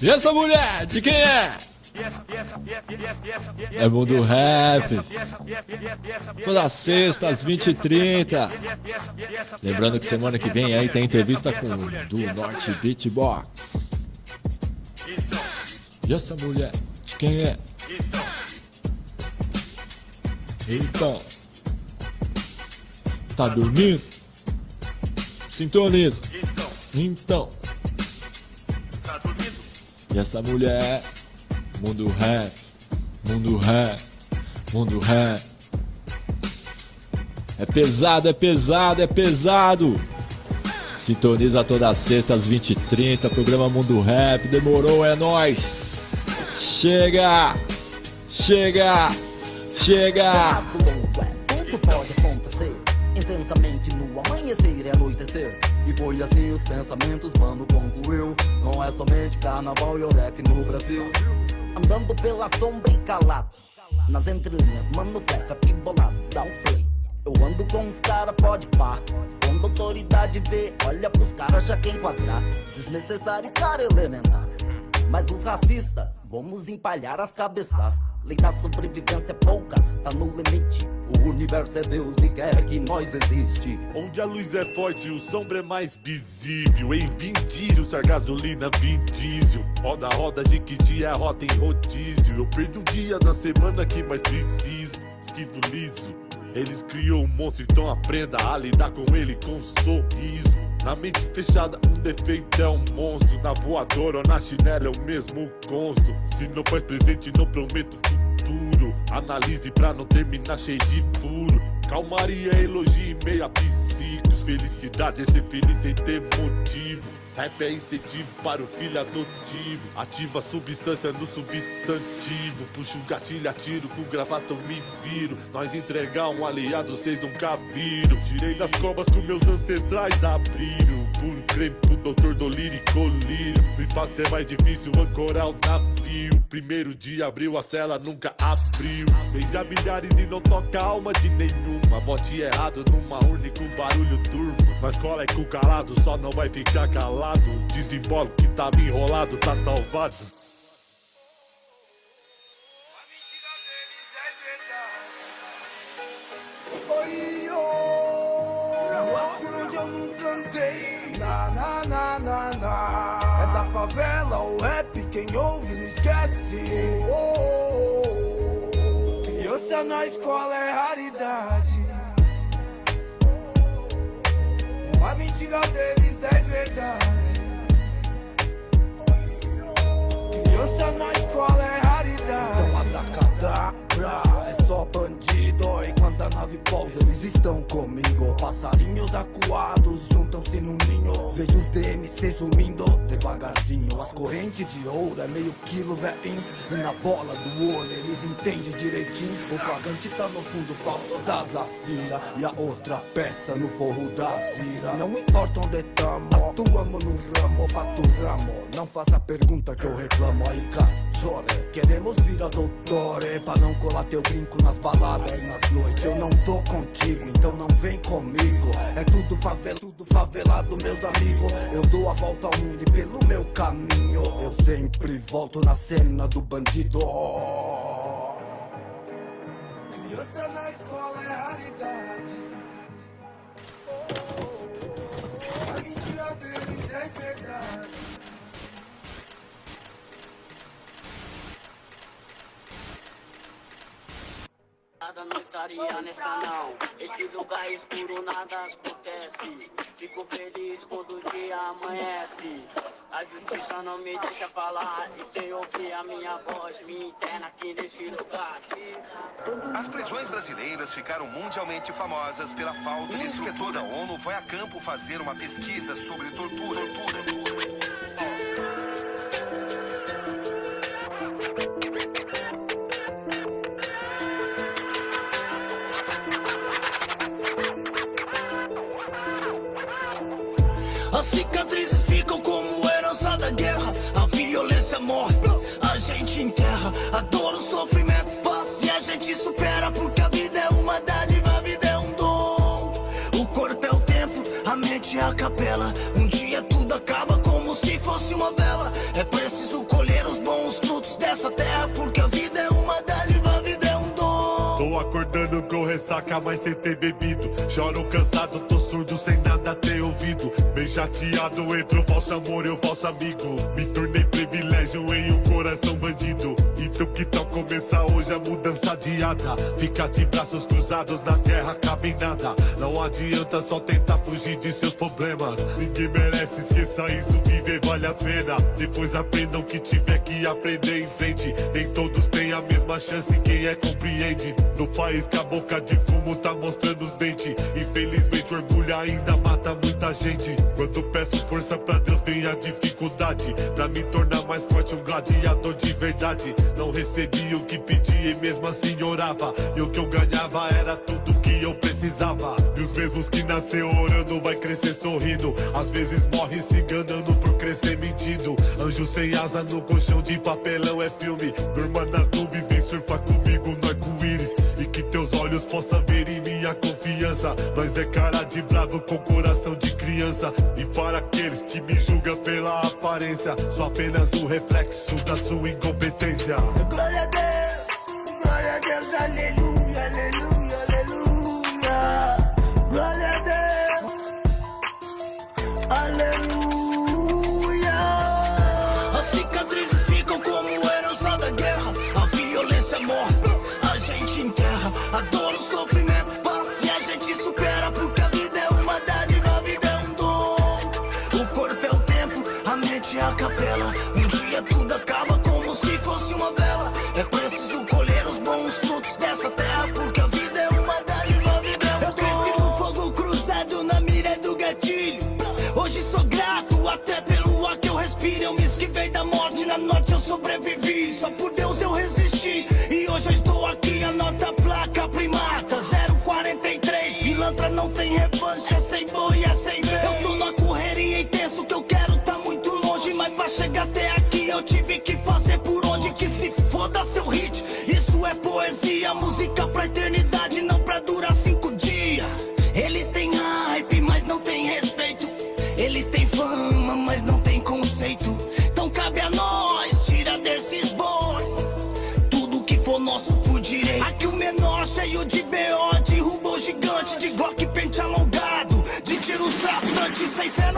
E essa mulher, de quem é? É mundo rap. Toda sexta às 20h30. Lembrando que semana que vem aí tem entrevista com do Norte Beatbox. E essa mulher, de quem é? Então. Tá dormindo? Sintoniza. Então. Essa mulher, mundo rap, mundo rap, mundo rap. É pesado, é pesado, é pesado. Sintoniza toda sexta às 20h30, programa Mundo Rap. Demorou, é nóis. Chega, chega, chega. Foi assim os pensamentos, mano, concluiu. Não é somente carnaval e olec no Brasil. Andando pela sombra e calado. Nas entrelinhas, mano, fleca, pibolado, dá um play. Eu ando com os cara, pode pá. Quando autoridade vê, olha pros caras, já quer enquadrar. Desnecessário, cara elementar. Mas os racistas, vamos empalhar as cabeças. Lei da sobrevivência é poucas, tá no limite. O universo é Deus e quer que nós existe. Onde a luz é forte, o sombra é mais visível. Em Vindírios, a gasolina vim diesel. Roda, roda, Jiquiti é rota em rodízio. Eu perdi um dia da semana que mais preciso. Esquivo liso. Eles criou um monstro, então aprenda a lidar com ele com um sorriso. Na mente fechada, um defeito é um monstro. Na voadora ou na chinela é o mesmo consto. Se não faz presente, não prometo futuro. Analise pra não terminar cheio de furo. Calmaria, elogio e meia psicos. Felicidade é ser feliz sem ter motivo. Rap é incentivo para o filho adotivo. Ativa substância no substantivo. Puxo o gatilho, atiro com gravata, eu me viro. Nós entregar um aliado, vocês nunca viram. Tirei das cobras com meus ancestrais abriram. Puro creme pro doutor Dolírio e colírio. No espaço é mais difícil ancorar o navio. Primeiro dia abriu a cela, nunca abriu. Beija milhares e não toca alma de nenhuma. Vote errado numa urna com barulho turbo. Mas cola é com calado, só não vai ficar calado. Desembolo que tava enrolado, tá salvado. Oi, oh, as por onde eu nunca andei. É da favela, o rap, quem ouve não esquece. Oh, oh, oh. Criança na escola é raridade. Uma mentira deles, dez verdades. Criança na escola é raridade. Então abracadabra, só bandido. E quando a nave pousa, eles estão comigo. Passarinhos acuados juntam-se num ninho. Vejo os DMC sumindo devagarzinho. As correntes de ouro é meio quilo, velhinho. E na bola do olho eles entendem direitinho. O flagrante tá no fundo falso da Zafira. E a outra peça no forro da Zira. Não importa onde tamo, atuamos no ramo, faturamos. Não faça pergunta que eu reclamo aí, cachorro. Queremos vir a doutore pra não colar teu brinco nas baladas e nas noites. Eu não tô contigo, então não vem comigo. É tudo favela, tudo favelado, meus amigos. Eu dou a volta ao mundo e pelo meu caminho eu sempre volto na cena do bandido. Nada não estaria nessa não. Esse lugar escuro nada acontece. Fico feliz quando o dia amanhece. A justiça não me deixa falar. E sem ouvir a minha voz, me interna aqui nesse lugar. As prisões brasileiras ficaram mundialmente famosas pela falta de instrutor da ONU foi a campo fazer uma pesquisa sobre tortura. tortura. Mente é a capela. Um dia tudo acaba como se fosse uma vela. É preciso colher os bons frutos dessa terra. Porque a vida é uma dádiva, a vida é um dom. Tô acordando com ressaca, mas sem ter bebido. Choro cansado, tô surdo, sem nada ter ouvido. Bem chateado entre o falso amor e o falso amigo. Me tornei privilégio em um coração bandido. Então que tal começar hoje a mudança adiada? Ficar de braços cruzados na terra cabe nada. Não adianta só tentar fugir de seus problemas. Ninguém merece, esqueça isso, viver vale a pena. Depois aprendam que tiver que aprender em frente. Nem todos têm a mesma chance, quem é compreende. No país que a boca de fumo tá mostrando os dentes. Infelizmente, orgulho ainda mata muita gente. Quando peço força pra Deus, vem a dificuldade. Pra me tornar mais forte, um gladiador de verdade. Não recebi o que pedi e mesmo assim orava. E o que eu ganhava era tudo que eu precisava. E os mesmos que nasceu orando vai crescer sorrindo. Às vezes morre se enganando por crescer mentindo. Anjo sem asa no colchão de papelão é filme. Durma nas nuvens, vem surfar comigo no arco-íris. E que teus olhos possam ver minha confiança. Nós é cara de bravo com coração de criança. E para aqueles que me julgam pela aparência, sou apenas o reflexo da sua incompetência. Glória a Deus.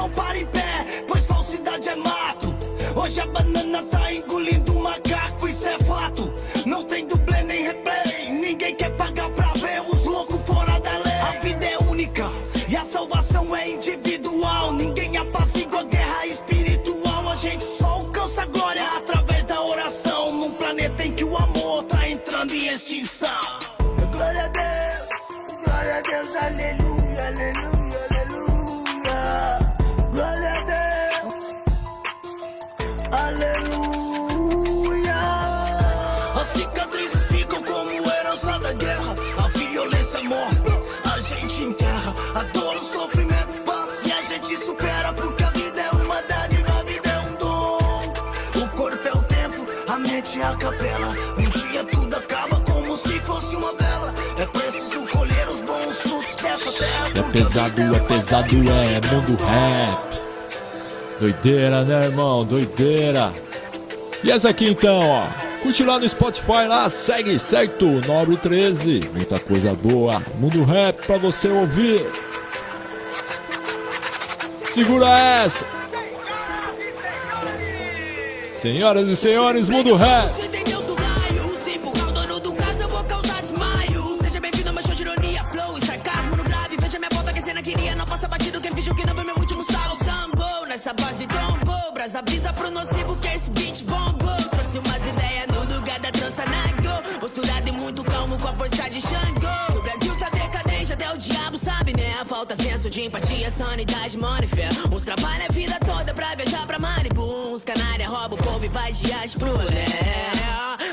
Não para em pé, pois falsidade é mato. Hoje a banana tá engolindo pesado, é pesado, é mundo rap. Doideira, né, irmão? Doideira. E essa aqui então, ó. Curte lá no Spotify lá, segue, certo? Nobre 13. Muita coisa boa. Mundo rap pra você ouvir. Segura essa. Senhoras e senhores, mundo rap. Money, fé. Uns trabalham a vida toda pra viajar pra Malibu. Uns canária rouba o povo e vai de arte pro lé.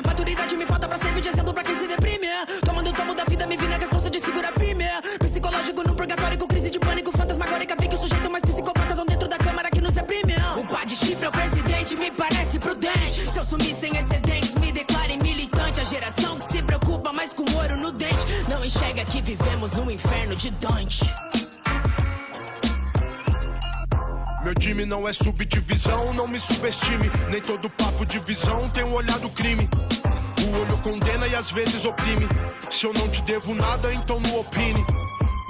Maturidade me falta pra servir de exemplo pra quem se deprime. Tomando o tomo da vida, me vi na resposta de segurar firme. Psicológico no purgatório com crise de pânico. Fantasmagórica, fica o sujeito mais psicopata tão dentro da câmara que nos reprime. Um pá de chifre é o presidente, me parece prudente. Se eu sumir sem excedentes, me declarem militante. A geração que se preocupa mais com ouro no dente. Não enxerga que vivemos no inferno de Dante. Não é subdivisão, não me subestime. Nem todo papo de visão tem um olhar do crime. O olho condena e às vezes oprime. Se eu não te devo nada, então não opine.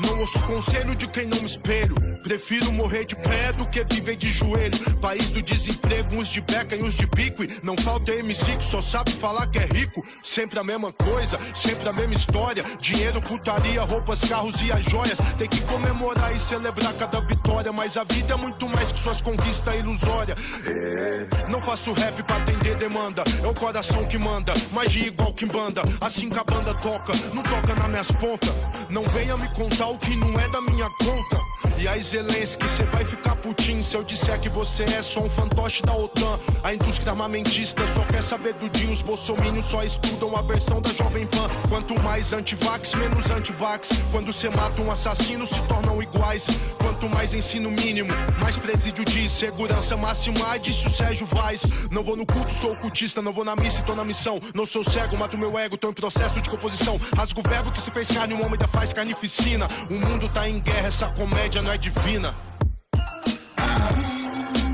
Não ouço conselho de quem não me espelho. Prefiro morrer de pé do que viver de joelho. País do desemprego, uns de beca e uns de bico. E não falta MC que só sabe falar que é rico. Sempre a mesma coisa, sempre a mesma história. Dinheiro, putaria, roupas, carros e as joias. Tem que comemorar e celebrar cada vitória. Mas a vida é muito mais que suas conquistas ilusórias. É. Não faço rap pra atender demanda. É o coração que manda. Magia igual que banda. Assim que a banda toca, não toca nas minhas pontas. Não venha me contar o que não é da minha conta. E aí, Zelensky, cê vai ficar putinho se eu disser que você é só um fantoche da OTAN. A indústria armamentista só quer saber do dinho. Os bolsominions só estudam a versão da Jovem Pan. Quanto mais antivax, menos antivax. Quando cê mata um assassino, se tornam iguais. Quanto mais ensino mínimo, mais presídio de segurança máxima. Disse o Sérgio Vaz. Não vou no culto, sou cultista. Não vou na missa e tô na missão. Não sou cego, mato meu ego, tô em processo de composição. Rasgo o verbo que se fez carne, um homem da faz carnificina. O mundo tá em guerra, essa comédia não é divina.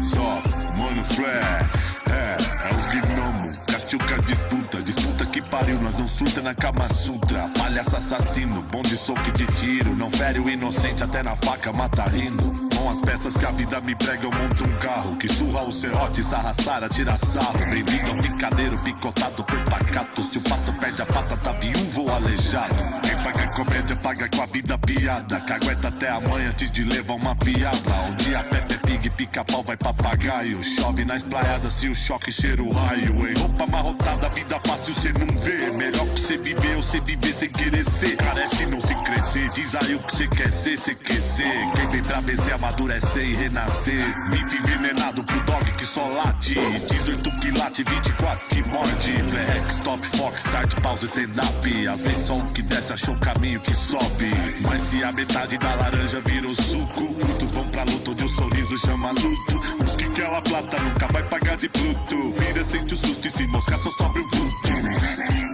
Só, mano, flare. É, é os gnomos. Castiga a disputa, disputa que pariu. Nós não surta na Kama Sutra. Palhaço assassino, bom de soco e de tiro. Não fere o inocente, até na faca mata rindo. Com as peças que a vida me prega, eu monto um carro. Que surra o serrote, sarraçara, tira sarro. Bem-vindo ao picadeiro, picotado por pacato. Se o pato perde a pata, tá viúvo ou aleijado. Quem paga comédia, paga com a vida piada. Cagueta até amanhã antes de levar uma piada. Um dia Pepe Pig, pica-pau vai papagaio. Chove na esplaiada se o choque cheira o raio. Em roupa amarrotada, vida fácil cê não vê. Melhor que cê viver ou cê viver sem querer ser. Carece não se crescer, diz Aí o que você quer ser, você quer ser. Quem vem pra vencer, amadurecer e renascer. Bife envenenado pro dog que só late. 18 que late, 24 que morde. Rex, top, fox, start, pause, stand-up. Às vezes só o que desce achou o caminho que sobe. Mas se a metade da laranja virou suco, muitos vão pra luta onde o sorriso chama luto. Os que quer a plata nunca vai pagar de pluto. Vira, sente o susto e se moscar só sobe o vulto.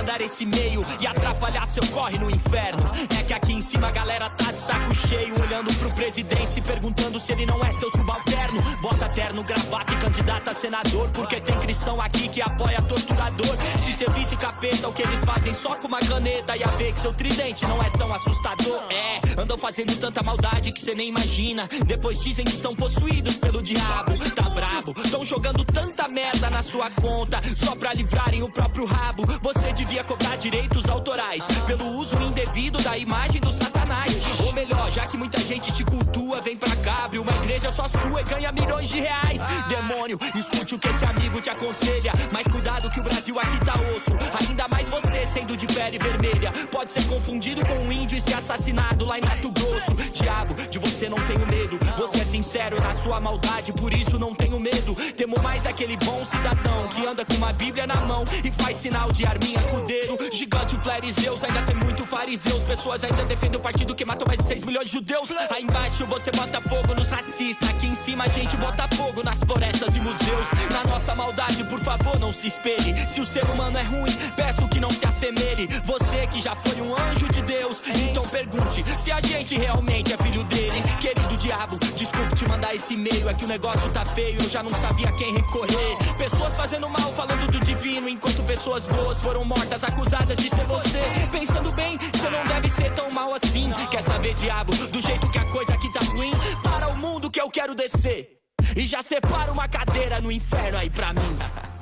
Mandar esse e-mail e atrapalhar seu corre no inferno. É que aqui em cima a galera tá de saco cheio, olhando pro presidente, se perguntando se ele não é seu subalterno. Bota terno, gravata e candidata a senador, porque tem cristão aqui que apoia torturador. Se você visse capeta, o que eles fazem só com uma caneta, ia ver que seu tridente não é tão assustador. É, andam fazendo tanta maldade que você nem imagina. Depois dizem que estão possuídos pelo diabo. Tá brabo, tão jogando tanta merda na sua conta, só pra livrarem o próprio rabo. Você devia cobrar direitos autorais pelo uso indevido da imagem do satanás. Ou melhor, já que muita gente te cultua, vem pra cá, abre uma igreja só sua e ganha milhões de reais. Demônio, escute o que esse amigo te aconselha. Mas cuidado que o Brasil aqui tá osso. Ainda mais você sendo de pele vermelha. Pode ser confundido com um índio e ser assassinado lá em Mato Grosso. Diabo, de você não tenho medo. Você é sincero na sua maldade, por isso não tenho medo. Temo mais aquele bom cidadão que anda com uma Bíblia na mão e faz sinal de arminha cudeiro. Gigante Flariseus, ainda tem muito fariseus. Pessoas ainda defendem o partido que matou mais de 6 milhões de judeus. Aí embaixo você bota fogo nos racistas. Aqui em cima a gente bota fogo nas florestas e museus. Na nossa maldade, por favor, não se espelhe. Se o ser humano é ruim, peço que não se assemelhe. Você que já foi um anjo de Deus, então pergunte se a gente realmente é filho dele. Querido diabo, desculpe te mandar esse e-mail. É que o negócio tá feio, eu já não sabia quem recorrer. Pessoas fazendo mal, falando do divino, enquanto pessoas boas foram mortas, acusadas de ser você. Pensando bem, você não deve ser tão mal assim. Quer saber, diabo, do jeito que a coisa aqui tá ruim? Para o mundo que eu quero descer. E já separa uma cadeira no inferno aí pra mim.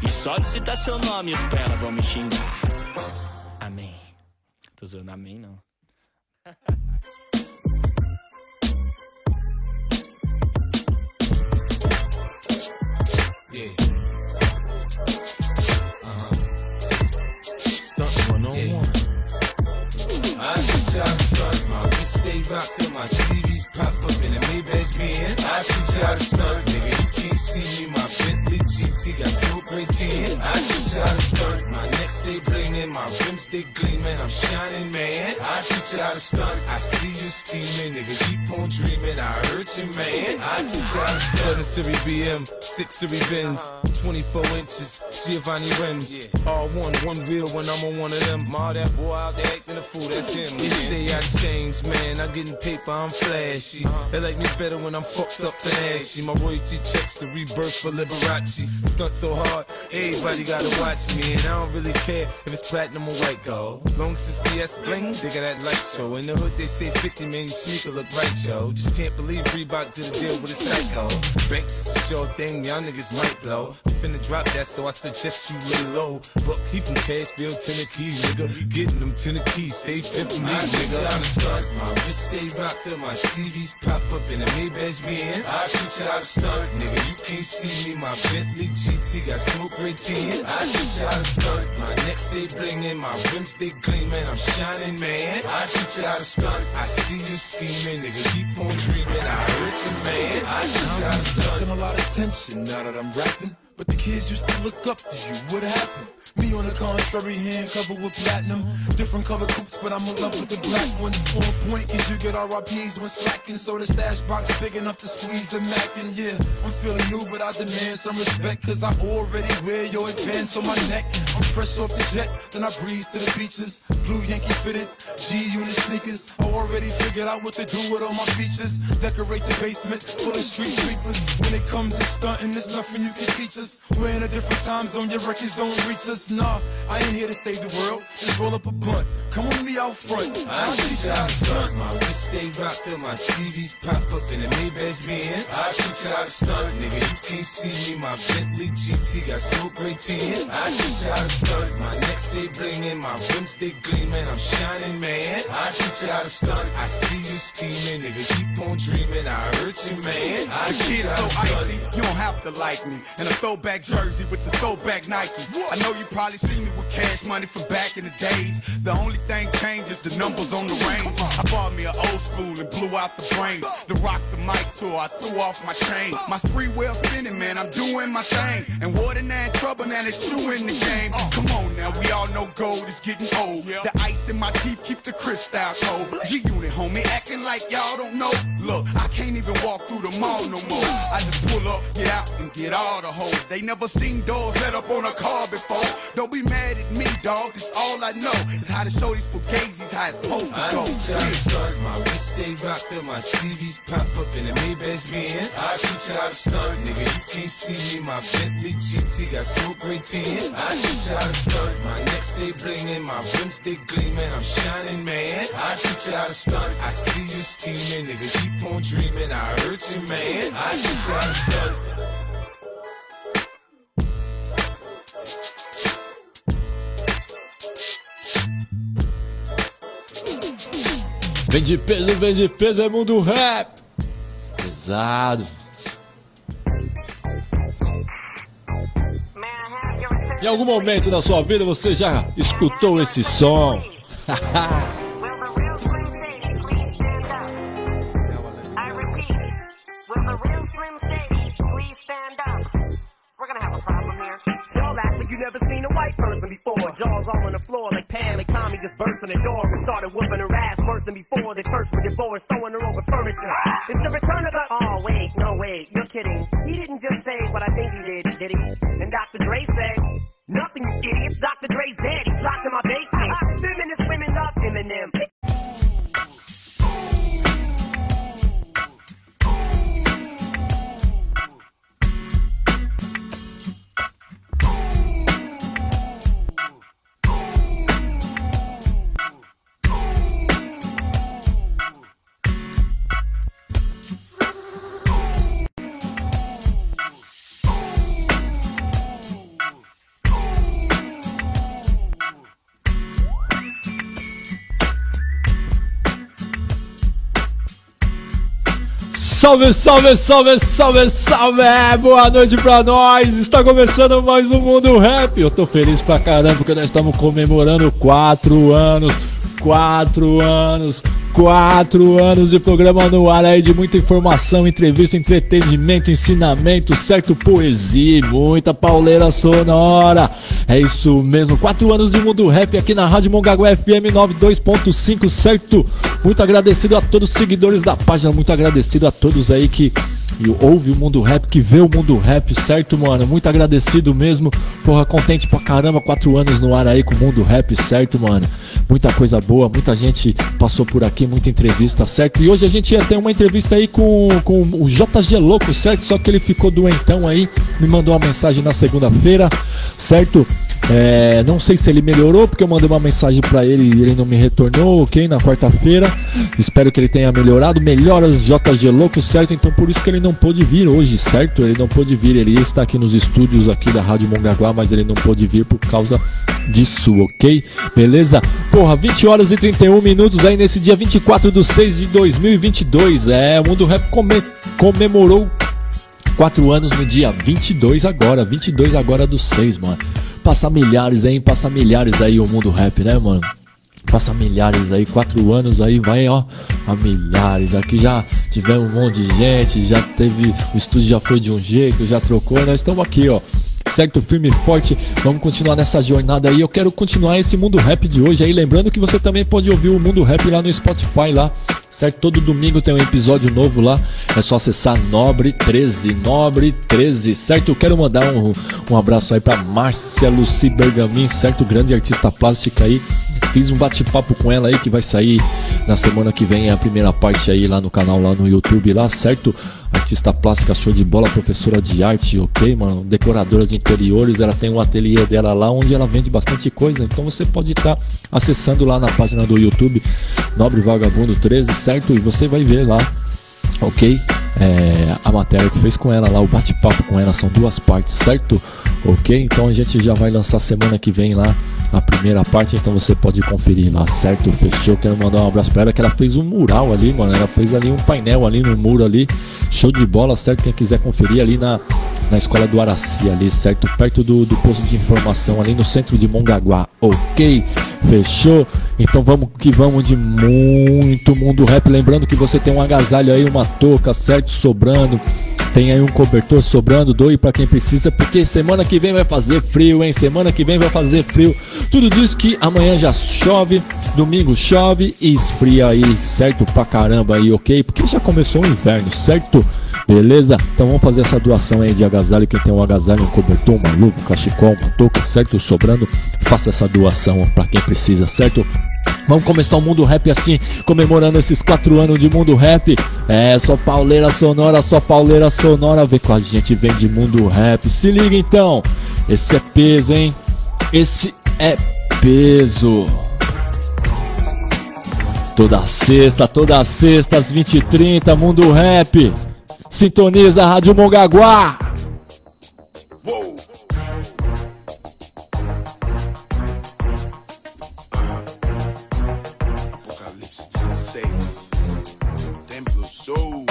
E só de citar seu nome, os pela vão me xingar. Amém. Tô zoando amém, não. Yeah. On. I teach y'all stunt. My wrist stay rocked till my TVs pop up in the Maybach Benz. I teach y'all to stunt, nigga. You can't see me. My Bentley GT got right in. I teach y'all to stunt. My neck stay blingin', my rims stay gleaming. I'm shining, man. I teach y'all to stunt. I see you scheming, nigga. Keep on dreaming. I hurt you, man. I teach y'all to stunt. 7 Series BM, 6 Series Benz, 24 inches, Giovanni rims. All one, one wheel when I'm on one of them. Ma, that boy out there acting fool, that's him. They say I changed, man. I'm getting paper, I'm flashy. They like me better when I'm fucked up than ashy. My royalty checks the rebirth for Liberace. Stunt so hard, everybody gotta watch me. And I don't really care if it's platinum or white gold. Long it's VS bling, they got that light show. In the hood, they say 50 man, you sneaker look right, yo. Just can't believe Reebok did a deal with a psycho. Banks is a sure thing, y'all niggas might blow. I'm finna drop that, so I suggest you lay low. But he from Cashville, Tennessee, nigga. Getting them Tennessee, save 10 for me, nigga. I'm stunt, my wrist stay rocked till my TVs pop up in a Maybach Benz. I shoot y'all stunt, nigga. You can't see me, my Bentley GT got smoke I teach y'all to stunt, my neck stay blingin', my rims stay gleaming. I'm shining, man. I teach y'all to stunt. I see you scheming, nigga. Keep on dreaming. I hurt you, man. I teach y'all to stunt. A lot of tension now that I'm rapping. But the kids used to look up to you. What happened? Me on the contrary, hand covered with platinum. Different color coupes, but I'm in love with the black one. On point, cause you get RIPs when slacking. So the stash box big enough to squeeze the Mac. And yeah, I'm feeling new, but I demand some respect. Cause I already wear your advance on my neck. I'm fresh off the jet, then I breeze to the beaches. Blue Yankee fitted, G unit sneakers. I already figured out what to do with all my features. Decorate the basement full of street sweepers. When it comes to stunting, there's nothing you can teach us. We're in a different time zone, your records don't reach us. Up. I ain't here to save the world. Just roll up a blunt. Come on me out front. I'll teach you how to stunt. My wrist stay rocked till my TVs pop up in the Maybach Benz. I'll teach you how to stunt. Nigga, you can't see me. My Bentley GT got so great tin. I'll teach you how to stunt. My neck stay blingin'. My rims they gleamin'. I'm shining, man. I'll teach you how to stunt. I see you scheming. Nigga, keep on dreaming. I hurt you, man. The teach you how so stunt. icy, you don't have to like me. And a throwback jersey with the throwback Nikes. I know you probably see me with cash money from back in the days. The only thing changed is the numbers on the range. I bought me an old school and blew out the brain. The rock the mic tour, I threw off my chain. My spree well spinning, man, I'm doing my thing. And water that trouble, now that you in the game. Come on now, we all know gold is getting old. The ice in my teeth keep the crystal cold. G-Unit, homie, acting like y'all don't know. Look, I can't even walk through the mall no more. I just pull up, get out, and get all the hoes. They never seen doors set up on a car before. Don't be mad at me, dog. It's all I know. Is how to show these fugazis how it's supposed to I go. teach you how to stunt. My wrist stay rocked till my TVs pop up in the Maybach Benz. I teach you how to stunt. Nigga, you can't see me. My Bentley GT got so great. I teach you how to stunt. My neck stay blingin'. My rims stay gleamin'. I'm shining, man. I teach you how to stunt. I see you scheming. Nigga, keep on dreaming. I hurt you, man. I teach you how to stunt. Vem de peso, vem de peso, é mundo rap. Pesado. Em algum momento da sua vida você já escutou esse som? than before. They first were divorced, throwing her over furniture. It's the return of the. Oh wait, no wait, you're kidding. He didn't just say what I think he did, did he? And Dr. Dre said. Nothing, you idiots. Dr. Dre's dead. He's locked in my basement. Feminist women love Eminem. Salve, salve, salve, salve, salve! Boa noite pra nós! Está começando mais um Mundo Rap. Eu tô feliz pra caramba porque nós estamos comemorando 4 anos, 4 anos, 4 anos de programa no ar aí de muita informação, entrevista, entretenimento, ensinamento, certo? Poesia, e muita pauleira sonora. É isso mesmo, 4 anos de Mundo Rap aqui na Rádio Mongaguá FM 92.5, certo? Muito agradecido a todos os seguidores da página, muito agradecido a todos aí que e ouve o mundo rap, que vê o mundo rap, certo, mano? Muito agradecido mesmo. Porra, contente pra caramba, quatro anos no ar aí com o mundo rap, certo, mano? Muita coisa boa, muita gente passou por aqui, muita entrevista, certo? E hoje a gente ia ter uma entrevista aí com, com o JG Louco, certo? Só que ele ficou doentão aí, me mandou uma mensagem na segunda-feira, certo? É, não sei se ele melhorou, porque eu mandei uma mensagem pra ele e ele não me retornou, ok? Na quarta-feira. Espero que ele tenha melhorado. Melhoras JG Louco, certo? Então por isso que ele não pôde vir hoje, certo? Ele não pôde vir, ele está aqui nos estúdios aqui da Rádio Mongaguá, mas ele não pôde vir por causa disso, ok? Beleza? Porra, 20 horas e 31 minutos aí nesse dia 24 de 6 de 2022. É, o Mundo Rap come- comemorou 4 anos no dia 22 agora, 22 agora do 6, mano. Passa milhares aí, passa milhares aí o mundo rap, né, mano? Passa milhares aí, 4 anos aí, vai ó, a milhares. Aqui já tivemos um monte de gente, já teve, o estúdio já foi de um jeito, já trocou, nós estamos aqui, ó. Certo, firme e forte, vamos continuar nessa jornada aí. Eu quero continuar esse mundo rap de hoje aí. Lembrando que você também pode ouvir o mundo rap lá no Spotify lá, certo? Todo domingo tem um episódio novo lá. É só acessar Nobre 13, Nobre 13, certo? Eu quero mandar um, um abraço aí pra Márcia Luci Bergamin, certo? Grande artista plástica aí. Fiz um bate-papo com ela aí que vai sair na semana que vem a primeira parte aí lá no canal lá no YouTube lá, certo? Artista plástica show de bola, professora de arte, ok, mano? Decoradora de interiores, ela tem um ateliê dela lá onde ela vende bastante coisa. Então você pode estar acessando lá na página do YouTube Nobre Vagabundo 13, certo? E você vai ver lá, ok? É, a matéria que fez com ela lá, o bate-papo com ela, são duas partes, certo? Ok? Então a gente já vai lançar semana que vem lá a primeira parte, então você pode conferir lá, certo? Fechou? Quero mandar um abraço pra ela, que ela fez um mural ali, mano. Ela fez ali um painel ali no muro ali, show de bola, certo? Quem quiser conferir ali na, na escola do Araci ali, certo? Perto do, do posto de informação ali no centro de Mongaguá, ok? Fechou? Então vamos que vamos de muito mundo rap. Lembrando que você tem um agasalho aí, uma touca, certo? Sobrando. Tem aí um cobertor sobrando, doe pra quem precisa, porque semana que vem vai fazer frio, hein? Semana que vem vai fazer frio. Tudo diz que amanhã já chove, domingo chove e esfria aí, certo? Pra caramba aí, ok? Porque já começou o inverno, certo? Beleza? Então vamos fazer essa doação aí de agasalho. Quem tem um agasalho, um cobertor, uma luva, um cachecol, uma touca, certo? Sobrando, faça essa doação pra quem precisa, certo? Vamos começar o mundo rap assim, comemorando esses quatro anos de mundo rap. É, só pauleira sonora, só pauleira sonora. Vem com a gente, vem de mundo rap. Se liga então, esse é peso, hein? Esse é peso. Toda sexta, toda sexta, às 20h30, mundo rap. Sintoniza a Rádio Mongaguá. Apocalipse 16. Templo Soul.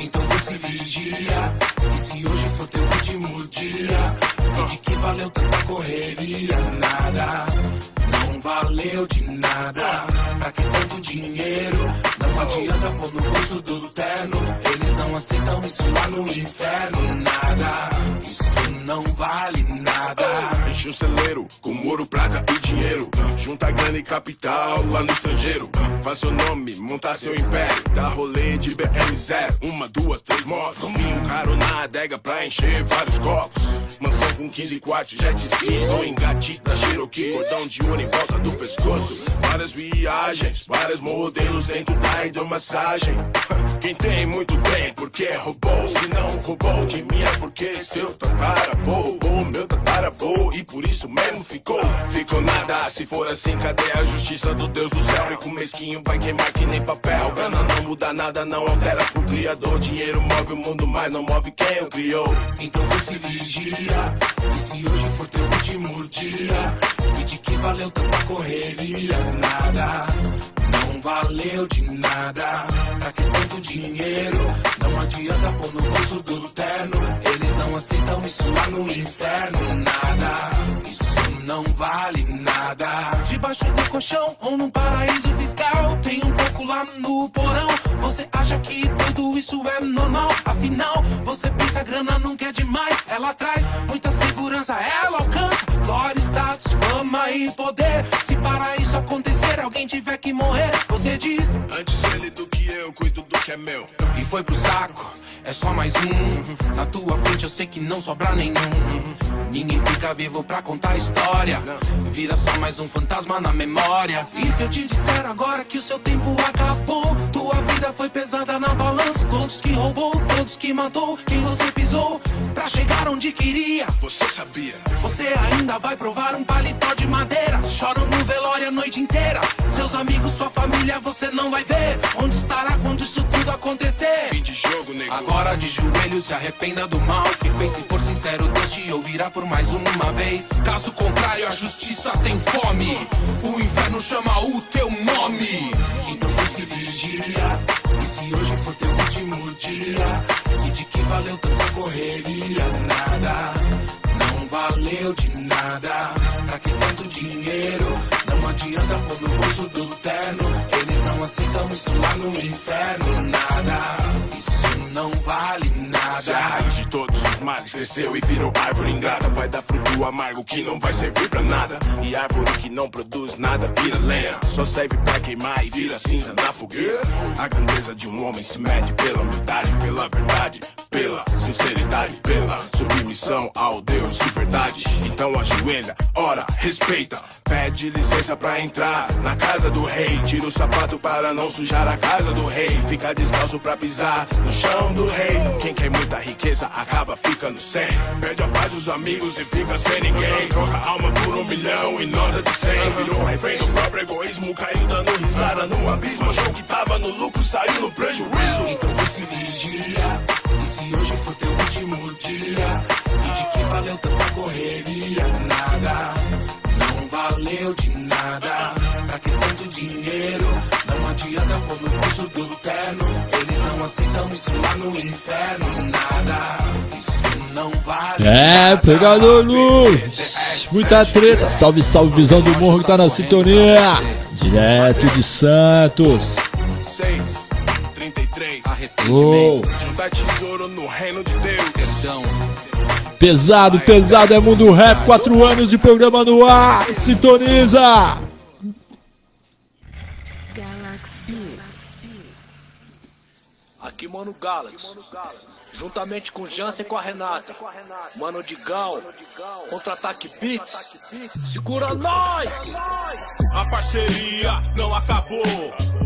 Então você vigia. E se hoje for teu último dia, que valeu tanta correria? Nada, não valeu de nada. Dinheiro? Não adianta pôr no bolso do terno. Aceitam isso lá no inferno. Nada, O celeiro com ouro, prata e dinheiro. Junta grana e capital lá no estrangeiro. Faz seu nome, montar seu império. Dá rolê de BM0. Uma, duas, três motos. Vinho caro na adega pra encher vários copos. Mansão com 15 quartos, jet ski. Ou engatita, Cherokee. Cordão de ouro em volta do pescoço. Várias viagens, vários modelos dentro da hidromassagem. Quem tem muito tem, porque roubou. Se não roubou de mim é porque seu tataravô meu tataravô. E por isso mesmo ficou. Ficou nada. Se for assim, cadê a justiça do Deus do céu? Rico mesquinho vai queimar que nem papel. Grana não muda nada, não altera pro criador. Dinheiro move o mundo, mas não move quem o criou. Então você vigia. E se hoje for teu último dia, e de que valeu tanta correria? Nada, não valeu de nada. Pra que tanto dinheiro? Não adianta pôr no bolso do terno. Eles não aceitam isso lá no inferno. Nada, isso não vale nada. Debaixo do colchão ou num paraíso fiscal. Tem um pouco lá no porão. Você acha que tudo isso é normal? Afinal, você pensa grana nunca é demais. Ela traz muita segurança, ela alcança glória, status, fama e poder. Se para isso acontecer, alguém tiver que morrer, você diz. Antes ele do que eu, cuido é meu. E foi pro saco, é só mais um. Na tua frente eu sei que não sobra nenhum. Ninguém fica vivo pra contar história. Vira só mais um fantasma na memória. E se eu te disser agora que o seu tempo acabou? Tua vida foi pesada na balança. Todos que roubou, todos que matou, quem você pisou pra chegar onde queria. Você sabia? Você ainda vai provar um paletó de madeira. Choram no velório a noite inteira. Seus amigos, sua família, você não vai ver. Onde estará quando isso tudo acontecer? Fim de jogo, nego. Agora de joelho se arrependa do mal que fez. Se for sincero, Deus te ouvirá por mais uma vez. Caso contrário, a justiça tem fome. O inferno chama o teu nome. Então você vigia. E se hoje for teu último dia? E de que valeu tanta correria? Nada, valeu de nada. Pra que tanto dinheiro? Não adianta pôr no bolso do terno. Eles não aceitam isso lá no inferno. Nada, isso não vale nada. A raiz de todos os males cresceu e virou árvore ingrata, vai dar fruto amargo que não vai servir pra nada. E árvore que não produz nada vira lenha, só serve pra queimar e vira cinza na fogueira. A grandeza de um homem se mede pela humildade, pela verdade, pela sinceridade, pela sublime missão ao Deus de verdade. Então ajoelha, ora, respeita. Pede licença pra entrar na casa do rei. Tira o sapato para não sujar a casa do rei. Fica descalço pra pisar no chão do rei. Quem quer muita riqueza acaba ficando sem. Perde a paz dos amigos e fica sem ninguém. Troca alma por um milhão e nota de cem. Virou refém do próprio egoísmo. Caiu dando risada no abismo. Achou que tava no lucro, saiu no prejuízo. Então se vigia. E se hoje for teu último dia? E de que valeu tanta correria? Nada, não valeu de nada. Pra que tanto dinheiro? Não adianta pôr no bolso do terno. Eles não aceitam isso lá no inferno. Nada. É, pegador luz. Muita treta. Salve, salve, visão do morro que tá na sintonia. Direto de Santos. 6, 33. Uou. Juntar tesouro no reino de Deus. Perdão. Pesado, pesado, é Mundo Rap. Quatro anos de programa no ar. Sintoniza. Galaxy Beats. Aqui, Mano Galaxy. Juntamente com Jansen e com a Renata. Mano Digão. Contra-ataque Beats. Segura nós! A parceria não acabou,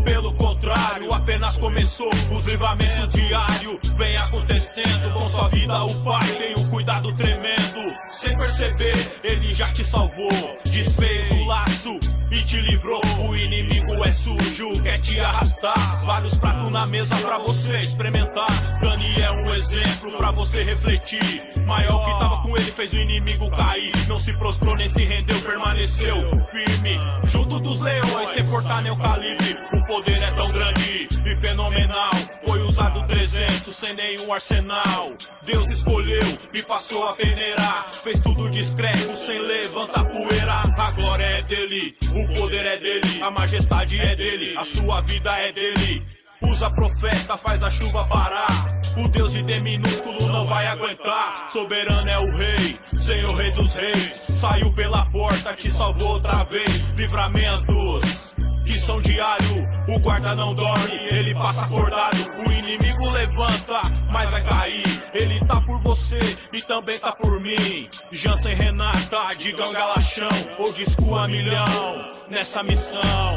pelo contrário, apenas começou. Os livramentos diários vem acontecendo. Com sua vida, o pai tem um cuidado tremendo. Sem perceber, ele já te salvou. Desfez o laço e te livrou. O inimigo é sujo, quer te arrastar. Vários pratos na mesa pra você experimentar. Dani é um exemplo pra você refletir. Maior que tava com ele fez o inimigo cair. Não se prostrou nem se rendeu, permaneceu firme. Junto dos leões, sem portar nem o calibre. O poder é tão grande e fenomenal. Foi usado 300 sem nenhum arsenal. Deus escolheu e passou a venerar. Fez tudo discreto, sem levantar poeira. A glória é dele, o poder é dele, a majestade é dele, a sua vida é dele. Usa profeta, faz a chuva parar. O Deus de D minúsculo não vai aguentar. Soberano é o rei, Senhor rei dos reis. Saiu pela porta, te salvou outra vez. Livramentos que são diário. O guarda não dorme, ele passa acordado. O inimigo levanta, mas vai cair. Ele tá por você e também tá por mim. Jansen Renata, Digão Galachão, ou disco a milhão nessa missão.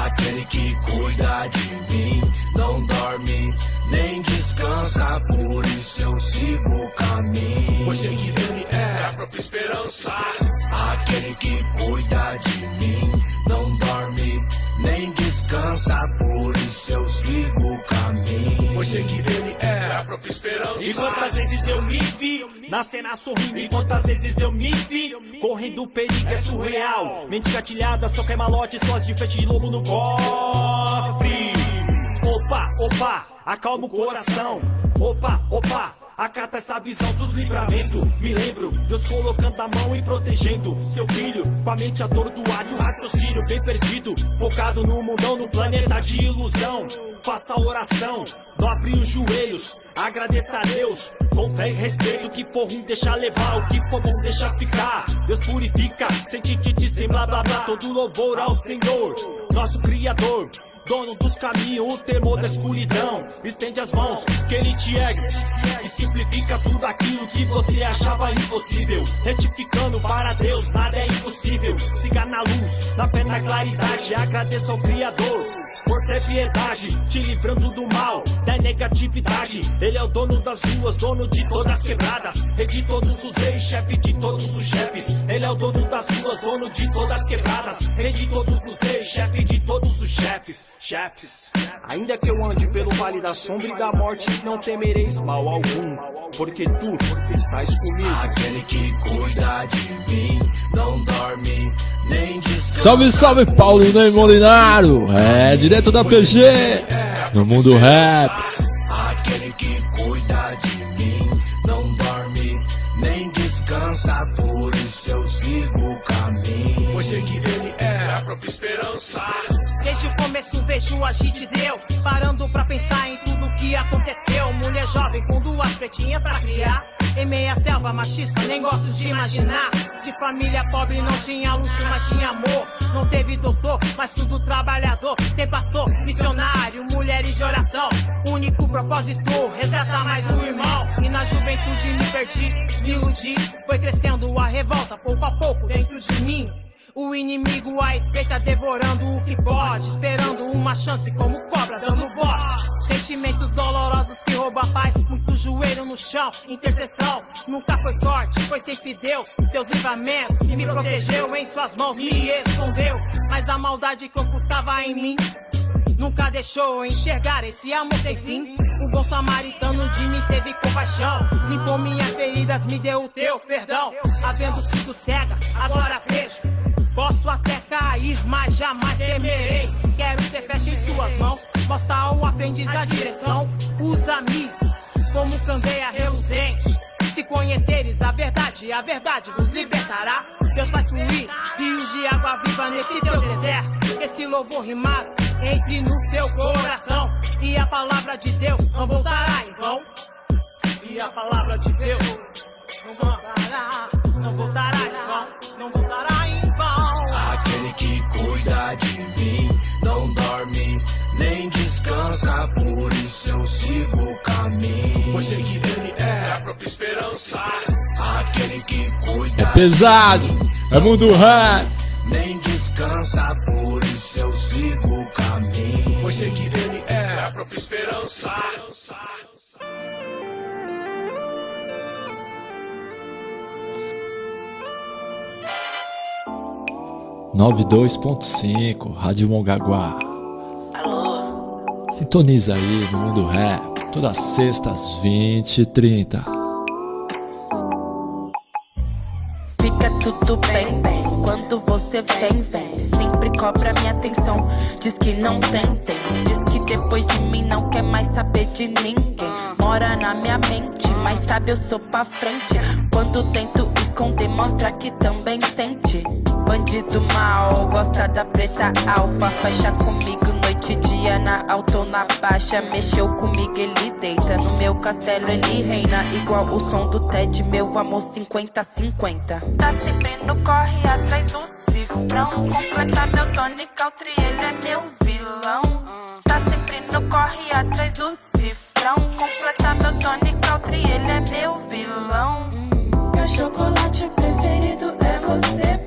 Aquele que cuida de mim não dorme nem descansa, por isso eu sigo o caminho. Pois sei que ele é a própria esperança. Aquele que cuida de mim não dorme nem descansa, por isso eu sigo o caminho. Pois sei que ele é a própria esperança. E quantas vezes eu me vi na cena sorrindo E quantas vezes eu me vi correndo perigo é surreal Mente gatilhada, só quer malote Sós de frente de lobo no cofre Opa, opa, acalma o coração. Opa, opa, acata essa visão dos livramentos. Me lembro, Deus colocando a mão e protegendo Seu filho, com a mente atordoada e o raciocínio bem perdido. Focado no mundão, no planeta de ilusão. Faça oração, dobre os joelhos. Agradeça a Deus, com fé e respeito O que for ruim deixa levar, o que for bom deixa ficar. Deus purifica, sem tititi, sem blá blá blá. Todo louvor ao Senhor, nosso Criador Dono dos caminhos, o temor da escuridão. Estende as mãos, que ele te ergue. E simplifica tudo aquilo que você achava impossível. Retificando para Deus, nada é impossível. Siga na luz, na fé, na claridade. Agradeça ao Criador por ter piedade, te livrando do mal, da negatividade. Ele é o dono das ruas, dono de todas as quebradas, rei de todos os reis, chefe de todos os chefes. Ele é o dono das ruas, dono de todas as quebradas, rei de todos os reis, chefe de todos os chefes. Chefes, ainda que eu ande pelo vale da sombra e da morte, não temereis mal algum, porque tu estás comigo. Aquele que cuida de mim não dorme nem descansa. Salve, salve, Paulo Ney Molinaro. É, direto da PG. No mundo rap. Aquele que cuida de mim não dorme nem descansa, por isso eu sigo o caminho. Pois sei que ele é a própria esperança. Vejo o agir de Deus Parando pra pensar em tudo que aconteceu. Mulher jovem com duas pretinhas pra criar. Em meia selva machista, nem gosto de imaginar. De família pobre não tinha luxo, mas tinha amor. Não teve doutor, mas tudo trabalhador. Tem pastor, missionário, mulheres de oração. Único propósito, resgatar mais um irmão. E na juventude me perdi, me iludi. Foi crescendo a revolta pouco a pouco dentro de mim. O inimigo à espreita devorando o que pode, esperando uma chance como cobra dando bote. Sentimentos dolorosos que roubam a paz, muito joelho no chão, intercessão. Nunca foi sorte, foi sempre Deus, Deus livramentos. Que me protegeu em suas mãos, me escondeu. Mas a maldade que ofuscava em mim Nunca deixou enxergar esse amor sem fim. O bom samaritano de mim teve compaixão. Limpou minhas feridas, me deu o teu perdão. Havendo sido cega, agora vejo. Posso até cair, mas jamais temerei. Quero ser fecha em suas mãos. Mostra ao aprendiz a direção. Usa-me como candeia reluzente. Se conheceres a verdade, a verdade vos libertará. Deus faz fluir rios de água viva nesse teu deserto. Esse louvor rimado entre no seu coração. E a palavra de Deus não voltará em vão. E a palavra de Deus não voltará, não voltará em vão, descansa, por isso eu sigo o caminho. Pois sei que ele é a própria esperança. Aquele que cuida É pesado, é mundo rap. nem descansa, por isso eu sigo o caminho. Pois sei que ele é a própria esperança. 92.5, Rádio Mongaguá. Sintoniza aí no Mundo Rap, todas sextas, 20 e 30. Fica tudo bem, bem. Quando você vem, vem. Sempre cobra minha atenção. Diz que não tem, tem. Diz que depois de mim não quer mais saber de ninguém. Mora na minha mente, mas sabe eu sou pra frente. Quando tento esconder, mostra que também sente. Bandido mal, gosta da preta alfa. Fecha comigo noite e na alta ou na baixa. Mexeu comigo, ele deita. No meu castelo ele reina. Igual o som do TED, meu amor 50-50. Tá sempre no corre atrás do cifrão. Completa meu Tony Country, ele é meu vilão. Tá sempre no corre atrás do cifrão. Completa meu Tony Country, ele é meu vilão. Meu chocolate preferido é você,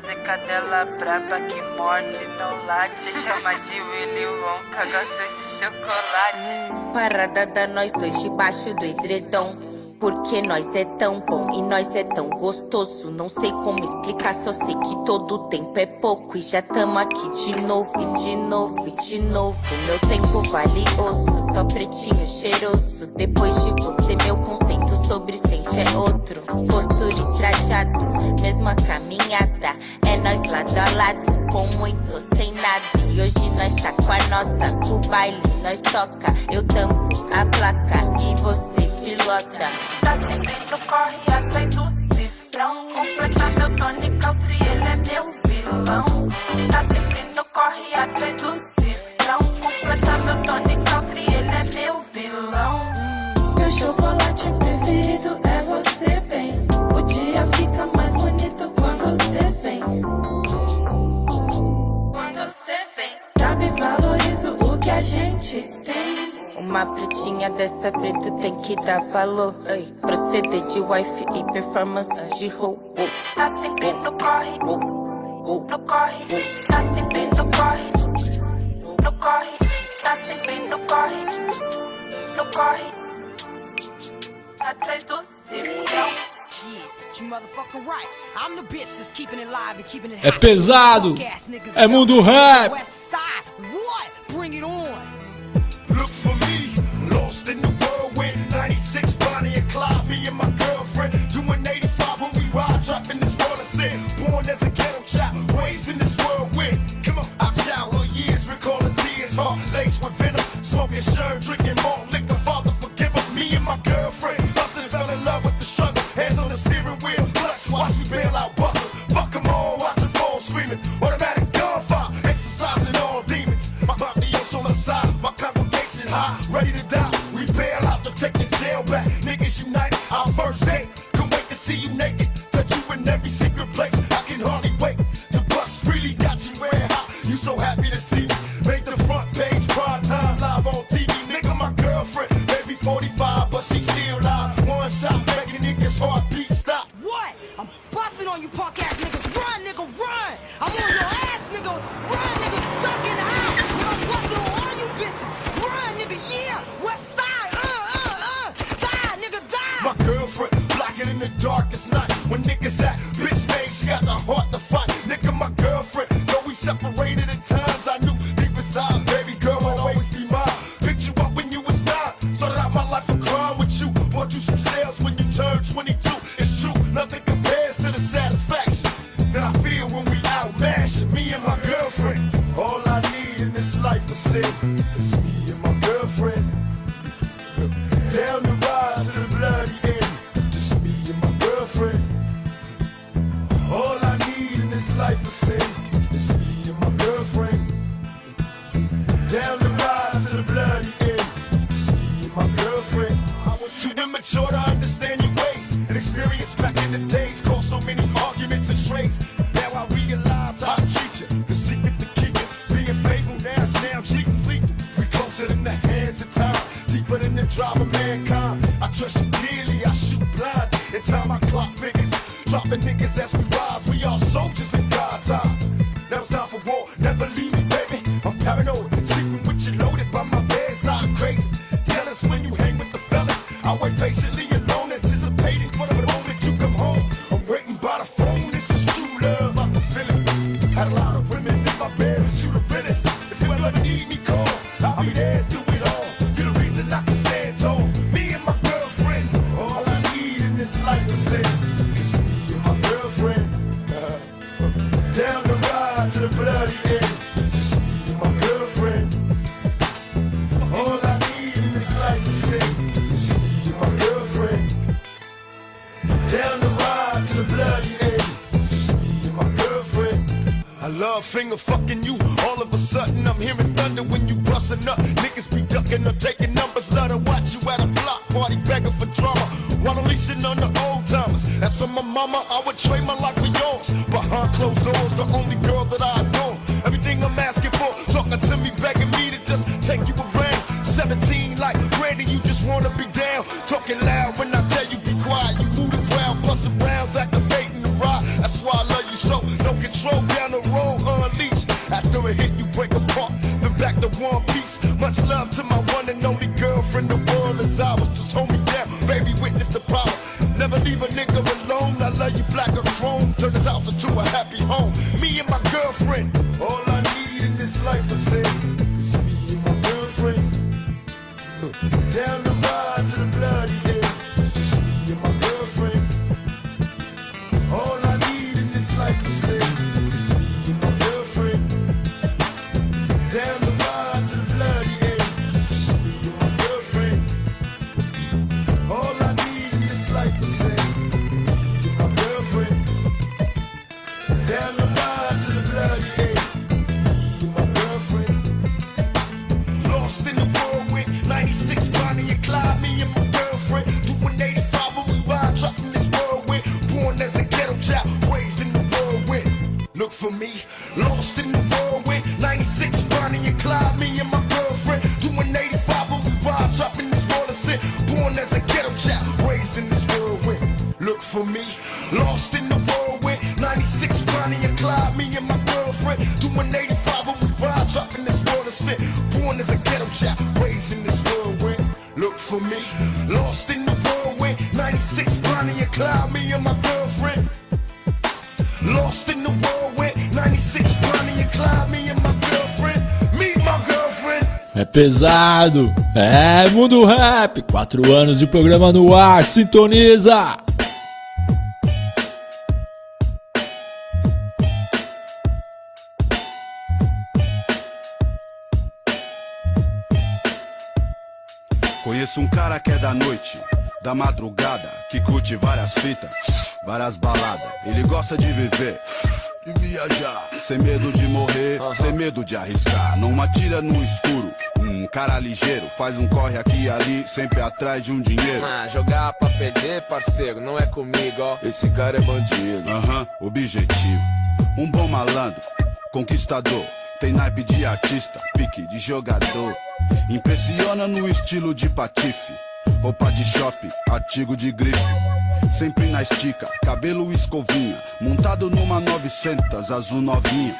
tem. Prazer cadela braba que morde, não late. Chama de Willy Wonka, gosto de chocolate. Parada da nós dois debaixo do edredom. Porque nós é tão bom e nós é tão gostoso. Não sei como explicar, só sei que todo tempo é pouco. E já tamo aqui de novo, e de novo, e de novo. Meu tempo valioso, tô pretinho cheiroso. Depois de você, meu conceito sobre sente é outro. Postura e trajado, mesma caminhada. É nós lado a lado, com muito sem nada. E hoje nós tá com a nota, o baile nós toca. Eu tampo a placa e você pilota. Tá sempre no corre atrás do cifrão. Completa meu Tony Country, ele é meu vilão. Tá sempre no corre atrás do cifrão. Completa meu Tony Country, ele é meu vilão. Chocolate preferido é você, bem. O dia fica mais bonito quando você vem. Quando você vem. Sabe, valorizo o que a gente tem. Uma pretinha dessa preta tem que dar valor. Ei, proceder de wife e performance de robô. Tá sempre no corre, no corre. Tá sempre no corre, no corre. Tá sempre no corre, no corre. Atrás do cifrão. You motherfucking right. I'm the bitch that's keeping it live and keeping it É hot. pesado, Fuck ass niggas é is mundo out. rap. West side, what? Bring it on. Look for me, lost in the whirlwind. 96 Bonnie and Clyde, me and my girlfriend. Doing 85 when we ride, dropping this world of sin. Born as a ghetto child, raised in this whirlwind. Come on, our childhood years, recalling tears, heart laced with venom. Smoking shirt, drinking more finger fucking you. All of a sudden, I'm hearing thunder when you bustin' up. love to my one and only girlfriend, the pesado. É Mundo Rap, quatro anos de programa no ar, sintoniza! Conheço um cara que é da noite, da madrugada, que curte várias fitas, várias baladas. Ele gosta de viver e viajar, sem medo de morrer, sem medo de arriscar. Não atira no escuro um cara ligeiro, faz um corre aqui e ali, sempre atrás de um dinheiro. Ah, jogar pra perder, parceiro, não é comigo, ó. Esse cara é bandido. Aham, uhum, objetivo. Um bom malandro, conquistador. Tem naipe de artista, pique de jogador. Impressiona no estilo de patife. Roupa de shopping, artigo de grife sempre na estica, cabelo escovinha, montado numa 900 azul novinha.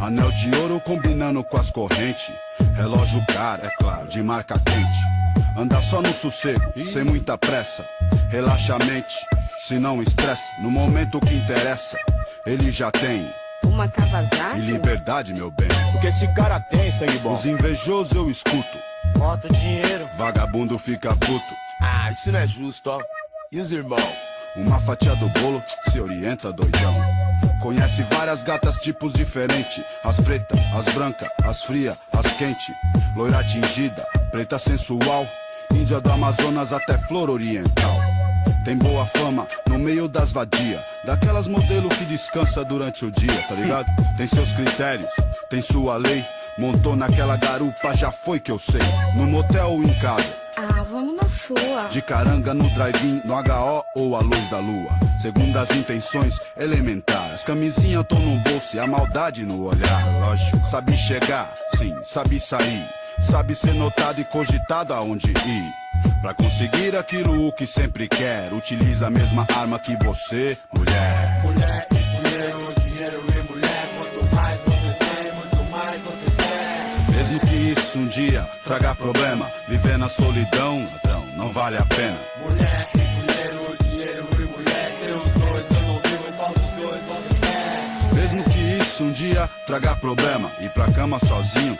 Anel de ouro combinando com as correntes. Relógio caro, é claro, de marca quente. Andar só no sossego, sem muita pressa. Relaxa a mente, se não estresse. No momento que interessa, ele já tem. Uma cavazada? E liberdade, meu bem. Porque esse cara tem sangue bom. Os invejosos eu escuto. Bota dinheiro. Vagabundo fica puto. Ah, isso não é justo, ó. E os irmãos? Uma fatia do bolo se orienta doidão. Conhece várias gatas, tipos diferentes: as pretas, as brancas, as frias, as quentes, loira tingida, preta sensual, índia do Amazonas até flor oriental. Tem boa fama no meio das vadia, daquelas modelo que descansa durante o dia, tá ligado? Tem seus critérios, tem sua lei. Montou naquela garupa, já foi que eu sei. No motel em casa, sua. de caranga no drive-in, no HO ou a luz da lua. Segundo as intenções elementares, camisinha tô no bolso e a maldade no olhar. Lógico, sabe chegar, sim, sabe sair. Sabe ser notado e cogitado aonde ir. Pra conseguir aquilo o que sempre quer, utiliza a mesma arma que você, mulher. Mulher e dinheiro, dinheiro e mulher. Quanto mais você tem, muito mais você quer. Mesmo que isso um dia traga problema, viver na solidão, não vale a pena. Mulher e dinheiro, dinheiro e mulher. Seus dois, eu não vivo qual dos dois você quer. Mesmo que isso um dia traga problema, ir pra cama sozinho,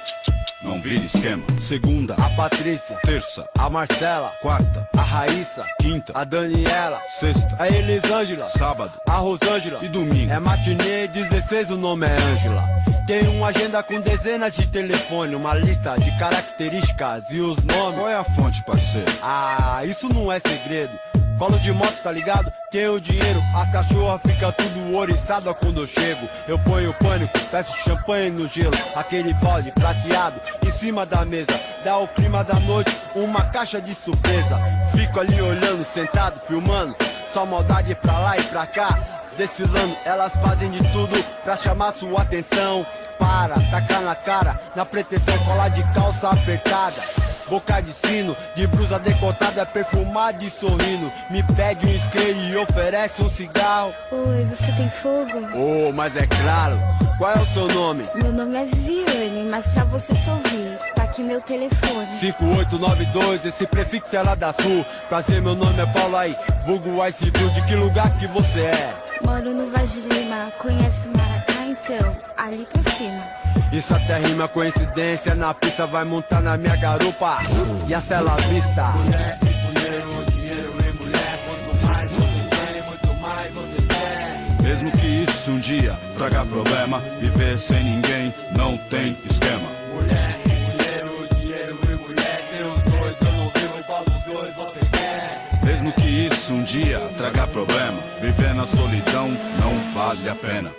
não vira esquema. Segunda, A Patrícia, terça, a Marcela, quarta, a Raíssa, quinta, a Daniela, sexta, a Elisângela, sábado a Rosângela. e domingo. É matinê 16, o nome é Ângela. Tem uma agenda com dezenas de telefone, uma lista de características e os nomes. Qual é a fonte, parceiro? Ah, isso não é segredo. Colo de moto, tá ligado? Tenho dinheiro, as cachorras ficam tudo oriçada quando eu chego. Eu ponho pânico, peço champanhe no gelo, aquele balde prateado em cima da mesa. Dá o clima da noite, uma caixa de surpresa. Fico ali olhando, sentado, filmando, só maldade pra lá e pra cá. Desfilando, elas fazem de tudo pra chamar sua atenção. Para, tacar na cara, na pretensão, colar de calça apertada. Boca de sino, de blusa decotada, perfumada e sorrindo. Me pede um skate e oferece um cigarro. Oi, você tem fogo? Oh, mas é claro, qual é o seu nome? Meu nome é Viviane, mas pra você só ouvir, tá aqui meu telefone. 5892, esse prefixo é lá da sul. Prazer, meu nome é Paulo aí, vulgo Ice View, de que lugar que você é? Moro no Vaz de Lima, conhece Maracá então? Ali pra cima. Isso até rima coincidência, na pista vai montar na minha garupa. E a cela vista. Mulher dinheiro, dinheiro e mulher. Quanto mais você tem, muito mais você quer. Mesmo que isso um dia traga problema, viver sem ninguém não tem esquema. Isso um dia traga problema, viver na solidão não vale a pena.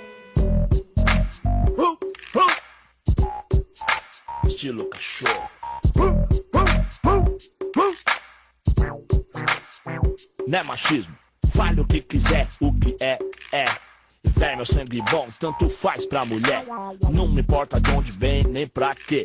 Estilo cachorro. Não é machismo. Fale o que quiser, o que é, é. Véi, meu sangue bom, tanto faz pra mulher. Não me importa de onde vem, nem pra quê.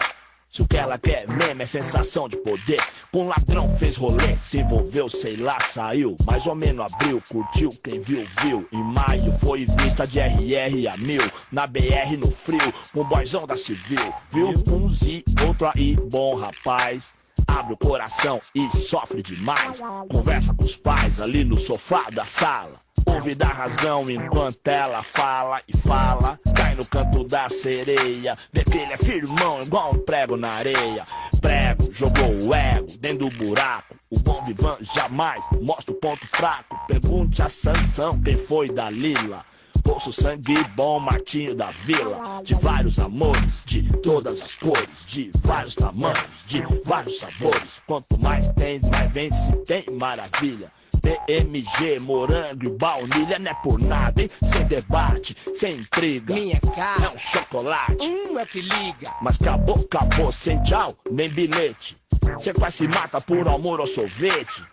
Se o que ela quer mesmo é sensação de poder. Com ladrão fez rolê, se envolveu, sei lá, saiu. Mais ou menos abriu, curtiu, quem viu, viu. Em maio foi vista de RR a mil. Na BR no frio, com boizão da civil. Viu uns e outro aí, bom rapaz. Abre o coração e sofre demais. Conversa com os pais ali no sofá da sala. Ouve da razão enquanto ela fala e fala. Cai no canto da sereia. Vê que ele é firmão, igual um prego na areia. Prego, jogou o ego dentro do buraco. O bom vivan jamais mostra o ponto fraco. Pergunte a Sansão quem foi da Lila. Poço sangue bom, Martinho da Vila. De vários amores, de todas as cores, de vários tamanhos, de vários sabores. Quanto mais tem, mais vem se tem maravilha. PMG, morango e baunilha não é por nada, hein? Sem debate, sem intriga. Minha cara. É um chocolate. Um é que liga. Mas acabou, acabou, sem tchau, nem bilhete. Cê quase se mata por amor ao sorvete.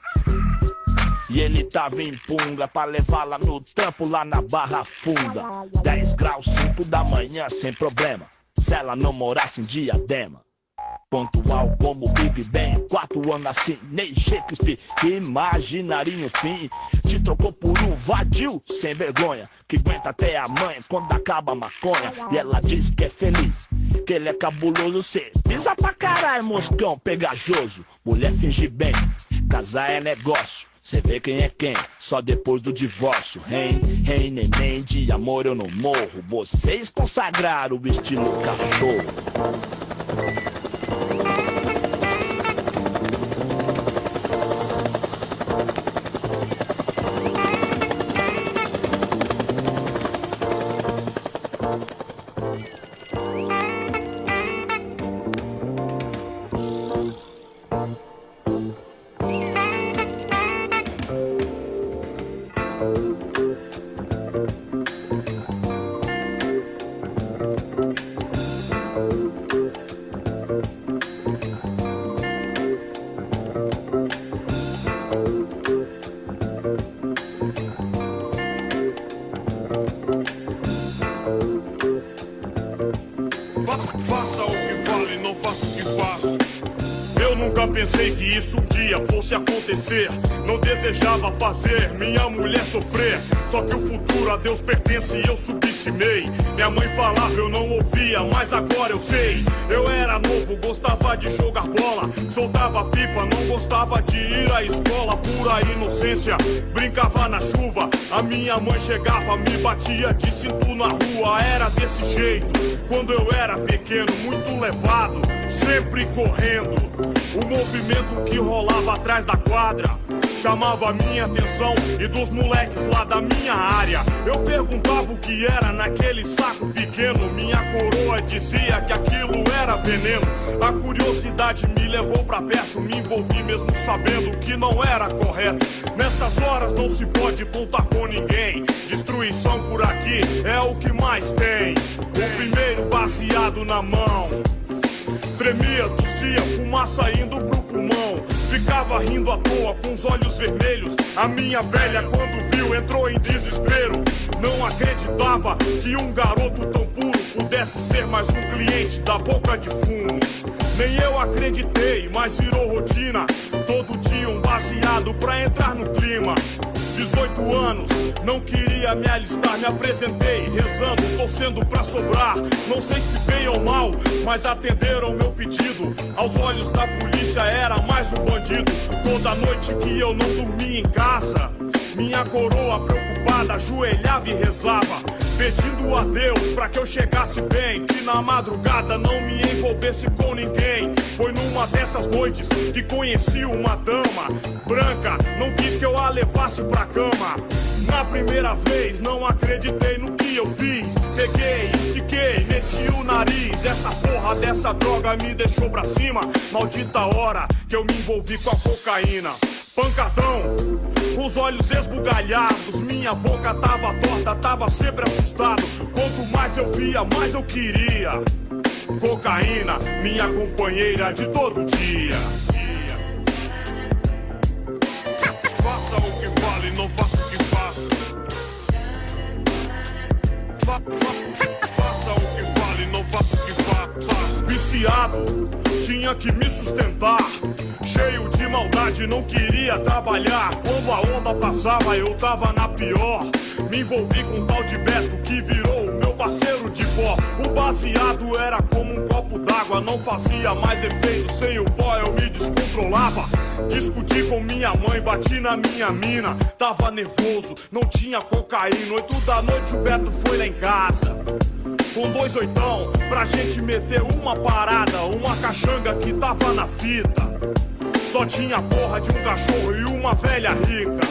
E ele tava em punga pra levá-la no trampo lá na Barra Funda. 10 graus, 5 da manhã, sem problema. Se ela não morasse em diadema. Pontual como Big Ben, quatro anos assim, nem Shakespeare, imaginarinho fim. Te trocou por um vadio sem vergonha, que aguenta até a mãe quando acaba a maconha. E ela diz que é feliz, que ele é cabuloso, cê pisa pra caralho, moscão pegajoso. Mulher finge bem, casar é negócio. Cê vê quem é quem, só depois do divórcio. Rei, rei, neném, de amor eu não morro. Vocês consagraram o estilo cachorro. Acontecer. Não desejava fazer minha mulher sofrer. Só que o futuro a Deus pertence e eu subestimei. Minha mãe falava, eu não ouvia, mas agora eu sei. Eu era novo, gostava de jogar bola. Soltava pipa, não gostava de ir à escola. Pura inocência, brincava na chuva. A minha mãe chegava, me batia de cinto na rua. Era desse jeito, quando eu era pequeno, muito levado, sempre correndo. O movimento que rolava atrás da quadra chamava minha atenção e dos moleques lá da minha área. Eu perguntava o que era naquele saco pequeno. Minha coroa dizia que aquilo era veneno. A curiosidade me levou pra perto, me envolvi mesmo sabendo que não era correto. Nessas horas não se pode contar ninguém. Destruição por aqui é o que mais tem. O primeiro baseado na mão. Tremia, tossia, fumaça indo pro pulmão. Ficava rindo à toa com os olhos vermelhos. A minha velha, quando viu, entrou em desespero. Não acreditava que um garoto tão puro pudesse ser mais um cliente da boca de fumo. Nem eu acreditei, mas virou rotina. Todo dia um baseado pra entrar no clima. 18 anos, não queria me alistar, me apresentei, rezando, torcendo pra sobrar. Não sei se bem ou mal, mas atenderam meu pedido. Aos olhos da polícia era mais um bandido. Toda noite que eu não dormia em casa, minha coroa preocupada ajoelhava e rezava, pedindo a Deus pra que eu chegasse bem, que na madrugada não me envolvesse com ninguém. Foi numa dessas noites que conheci uma dama branca, não quis que eu a levasse pra cama. Na primeira vez não acreditei no que eu fiz. Peguei, estiquei, meti o nariz. Essa porra dessa droga me deixou pra cima. Maldita hora que eu me envolvi com a cocaína. Pancadão, os olhos esbugalhados. Minha boca tava torta, tava sempre assustado. Quanto mais eu via, mais eu queria. Cocaína, minha companheira de todo dia. Faça o que fale, não faça o que faça. Fa- fa- Faça o que fale, não faça o que fa- faça. Viciado, tinha que me sustentar. Maldade, não queria trabalhar. Quando a onda passava, eu tava na pior. Me envolvi com um tal de Beto que virou o meu parceiro de pó. O baseado era como um copo d'água, não fazia mais efeito. Sem o pó eu me descontrolava. Discuti com minha mãe, bati na minha mina. Tava nervoso, não tinha cocaína. Oito da noite o Beto foi lá em casa. Com dois oitão, pra gente meter uma parada, uma caxanga que tava na fita. Só tinha porra de um cachorro e uma velha rica.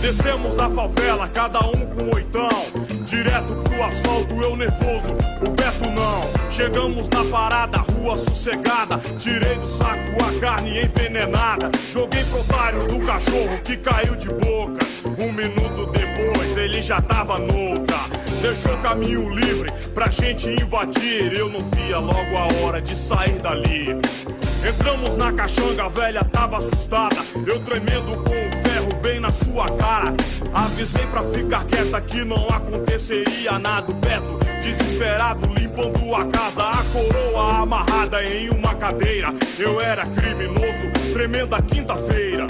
Descemos a favela, cada um com oitão. Direto pro asfalto, eu nervoso, o Beto não. Chegamos na parada, rua sossegada. Tirei do saco a carne envenenada. Joguei pro otário do cachorro que caiu de boca. Um minuto depois, ele já tava noutra. Deixou caminho livre pra gente invadir. Eu não via logo a hora de sair dali. Entramos na caixanga, a velha tava assustada. Eu tremendo com o ferro bem na sua cara. Avisei pra ficar quieta que não aconteceria nada. O Beto, desesperado, limpando a casa. A coroa amarrada em uma cadeira. Eu era criminoso, tremenda quinta-feira.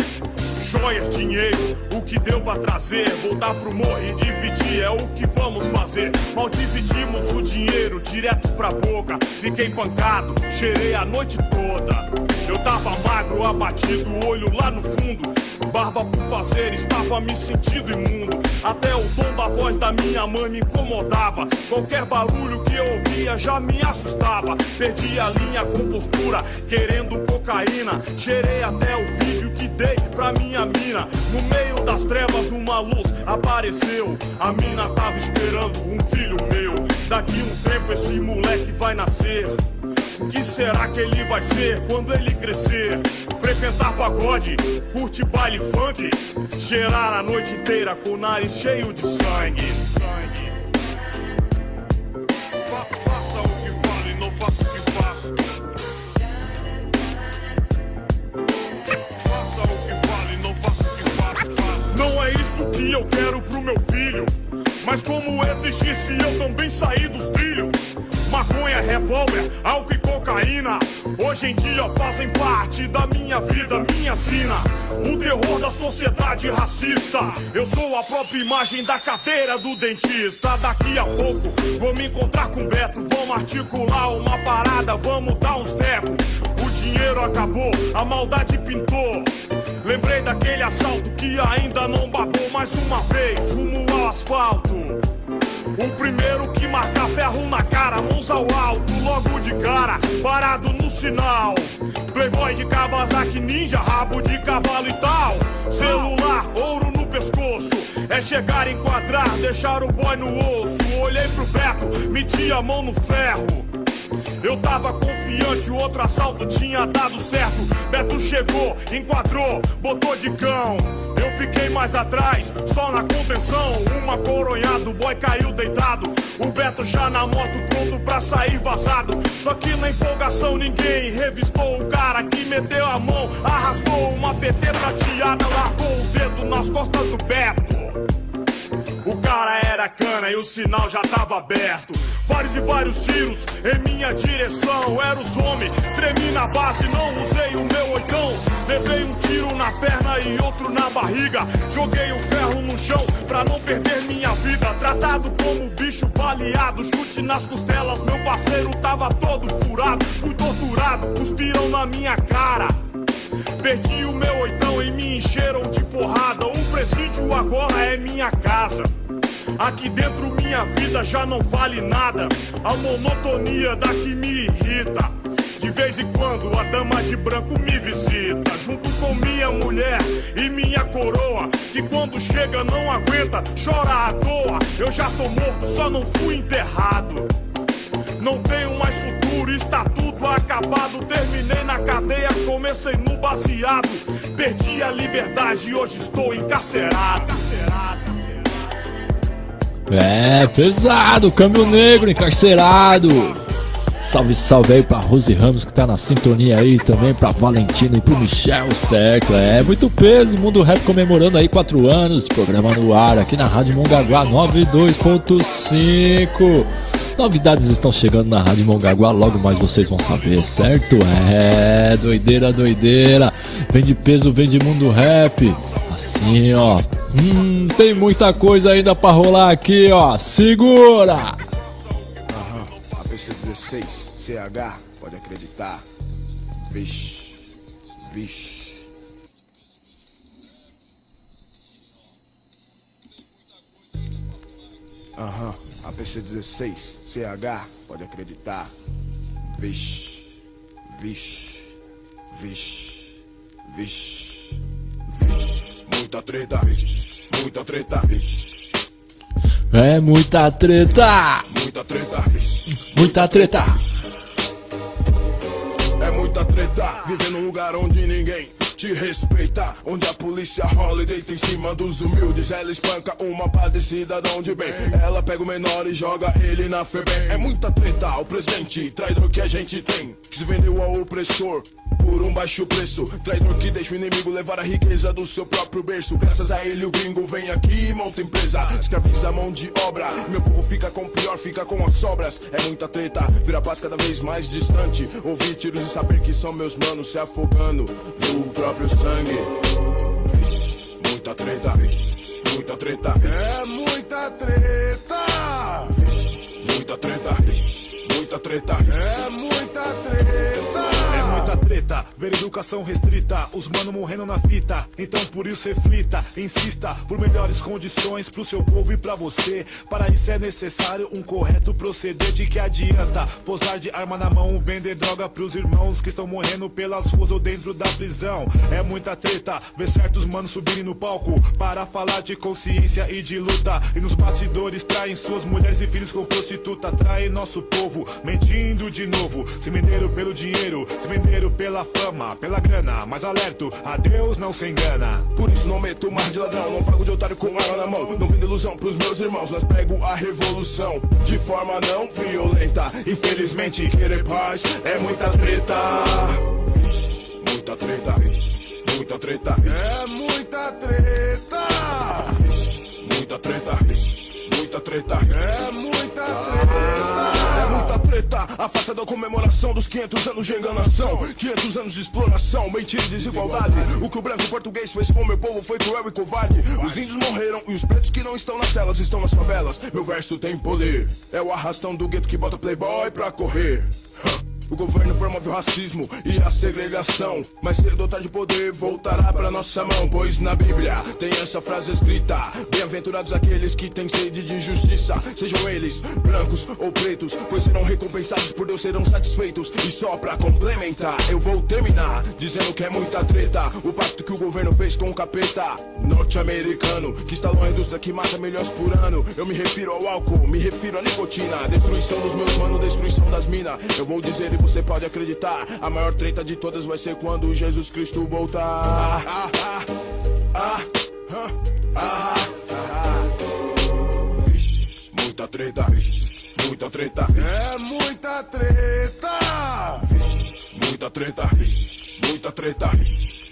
Joias, dinheiro, o que deu pra trazer. Voltar pro morro e dividir é o que vamos fazer. Mal dividimos o dinheiro direto pra boca. Fiquei pancado, cheirei a noite toda. Eu tava magro, abatido, olho lá no fundo. Barba por fazer, estava me sentindo imundo. Até o tom da voz da minha mãe me incomodava. Qualquer barulho que eu ouvia já me assustava. Perdi a linha com postura, querendo cocaína. Cheirei até o vídeo que dei pra minha mina. No meio das trevas, uma luz apareceu. A mina tava esperando um filho meu. Daqui um tempo esse moleque vai nascer. O que será que ele vai ser quando ele crescer? Frequentar pagode, curte baile funk, cheirar a noite inteira com o nariz cheio de sangue. Fa- Mas como existisse, eu também saí dos trilhos. Maconha, revólver, álcool e cocaína. Hoje em dia fazem parte da minha vida, minha sina. O terror da sociedade racista. Eu sou a própria imagem da cadeira do dentista. Daqui a pouco vou me encontrar com o Beto. Vamos articular uma parada, vamos dar uns tecos. Dinheiro acabou, a maldade pintou. Lembrei daquele assalto que ainda não babou mais uma vez rumo ao asfalto. O primeiro que marcar ferro na cara, mãos ao alto, logo de cara, parado no sinal. Playboy de Kawasaki Ninja, rabo de cavalo e tal. Celular, ouro no pescoço. É chegar, enquadrar, deixar o boy no osso. Olhei pro Beto, meti a mão no ferro. Eu tava confiante, o outro assalto tinha dado certo. Beto chegou, enquadrou, botou de cão. Eu fiquei mais atrás, só na contenção. Uma coronhada, o boy caiu deitado. O Beto já na moto, pronto pra sair vazado. Só que na empolgação ninguém revistou o cara que meteu a mão, arrastou uma PT prateada, largou o dedo nas costas do Beto. O cara era cana e o sinal já tava aberto. Vários e vários tiros em minha direção. Era os homens, tremi na base, não usei o meu oitão. Levei um tiro na perna e outro na barriga. Joguei o ferro no chão pra não perder minha vida. Tratado como bicho baleado, chute nas costelas. Meu parceiro tava todo furado. Fui torturado, cuspiram na minha cara. Perdi o meu oitão e me encheram de porrada. O presídio agora é minha casa. Aqui dentro minha vida já não vale nada. A monotonia daqui me irrita. De vez em quando a dama de branco me visita, junto com minha mulher e minha coroa. Que quando chega não aguenta, chora à toa. Eu já tô morto, só não fui enterrado. Não tenho mais futuro, está tudo acabado. Terminei na cadeia, comecei no baseado. Perdi a liberdade e hoje estou encarcerado. É, pesado, câmbio negro, encarcerado. Salve, salve aí pra Rose Ramos que tá na sintonia aí também, pra Valentina e pro Michel Secla. É muito peso, Mundo Rap comemorando aí 4 anos programa no ar aqui na Rádio Mongaguá 92.5. Novidades estão chegando na Rádio Mongaguá, logo mais vocês vão saber, certo? É, doideira, doideira. Vem de peso, vem de mundo rap. Assim, ó. Hum, tem muita coisa ainda pra rolar aqui, ó. Segura! Aham, ABC16, CH, pode acreditar. Vixe, vixe. Aham, APC16, CH, pode acreditar. Vixe, vixe, vixe, vixe, vixe. Muita treta, vixe, muita treta, vixe, É muita treta! muita treta, vixe. Muita treta! É muita treta, viver num lugar onde ninguém te respeita. Onde a polícia rola e deita em cima dos humildes. Ela espanca uma pá de cidadão de bem. Ela pega o menor e joga ele na FEBEM. É muita treta, o presidente, traidor que a gente tem. Que se vendeu ao opressor por um baixo preço. Traidor que deixa o inimigo levar a riqueza do seu próprio berço. Graças a ele o gringo vem aqui e monta empresa. Escraviza a mão de obra. Meu povo fica com o pior, fica com as sobras. É muita treta, vira paz cada vez mais distante. Ouvir tiros e saber que são meus manos se afogando próprio sangue. Vixe, Muita treta, muita treta. É muita treta! Muita treta, muita treta. É muita treta, ver educação restrita, os mano morrendo na fita. Então por isso reflita, insista por melhores condições pro seu povo e pra você. Para isso é necessário um correto proceder de que adianta posar de arma na mão, vender droga pros irmãos que estão morrendo pelas ruas ou dentro da prisão. É muita treta, ver certos manos subirem no palco para falar de consciência e de luta. E nos bastidores traem suas mulheres e filhos com prostituta, traem nosso povo, mentindo de novo. Se venderam pelo dinheiro, se venderam pela fama, pela grana. Mas alerto, a Deus não se engana. Por isso não meto mais de ladrão, não pago de otário com arma na mão. Não vendo ilusão pros meus irmãos, nós prego a revolução de forma não violenta. Infelizmente, querer paz é muita treta. Muita treta, muita treta, É muita treta! muita treta, muita treta. É muita treta. A festa da comemoração dos 500 anos de enganação. 500 anos de exploração, mentira e desigualdade. O que o branco português fez com meu povo foi cruel e covarde. Os índios morreram e os pretos que não estão nas celas estão nas favelas. Meu verso tem poder. É o arrastão do gueto que bota playboy pra correr. O governo promove o racismo e a segregação. Mas cedo ou tarde o poder voltará pra nossa mão. Pois na Bíblia tem essa frase escrita: Bem-aventurados aqueles que têm sede de justiça. Sejam eles brancos ou pretos, pois serão recompensados por Deus, serão satisfeitos. E só pra complementar, eu vou terminar dizendo que é muita treta. O pacto que o governo fez com o capeta norte-americano, que instalou a indústria que mata milhões por ano. Eu me refiro ao álcool, me refiro à nicotina. Destruição dos meus manos, destruição das minas. Eu vou dizer você pode acreditar. A maior treta de todas vai ser quando Jesus Cristo voltar. Ah, ah, ah. Vixe, muita treta, vixe, muita treta. É muita treta. Vixe, muita treta, muita treta.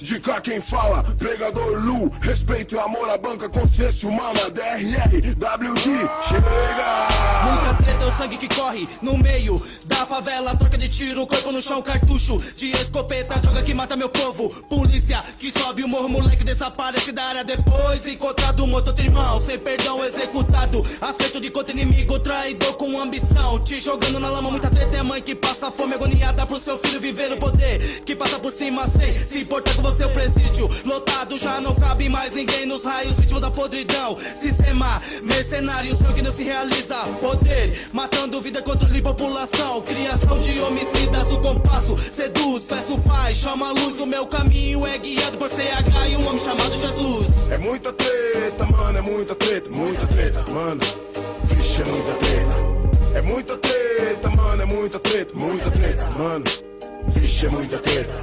De cá quem fala, pregador Lu, respeito e amor à banca, consciência humana, DRR, WD, chega! Muita treta é o sangue que corre no meio da favela. Troca de tiro, corpo no chão, cartucho de escopeta. Droga que mata meu povo. Polícia que sobe o morro, moleque desaparece da área depois. Encontrado um outro irmão, sem perdão, executado. Aceito de contra inimigo, traidor com ambição. Te jogando na lama, muita treta é mãe que passa fome agoniada pro seu filho viver no poder. Que passa por cima sem se importar com você, o presídio. Lotado, já não cabe mais ninguém nos raios, vítima da podridão. Sistema mercenário, sangue não se realiza. Poder, matando vida, controle população. Criação de homicidas, o compasso seduz. Peço paz, chama a luz. O meu caminho é guiado por CH e um homem chamado Jesus. É muita treta, mano, é muita treta, muita treta, mano. Vixe, é muita treta. É muita treta, mano, é muita treta, muita treta, mano. Vixe, é muita treta.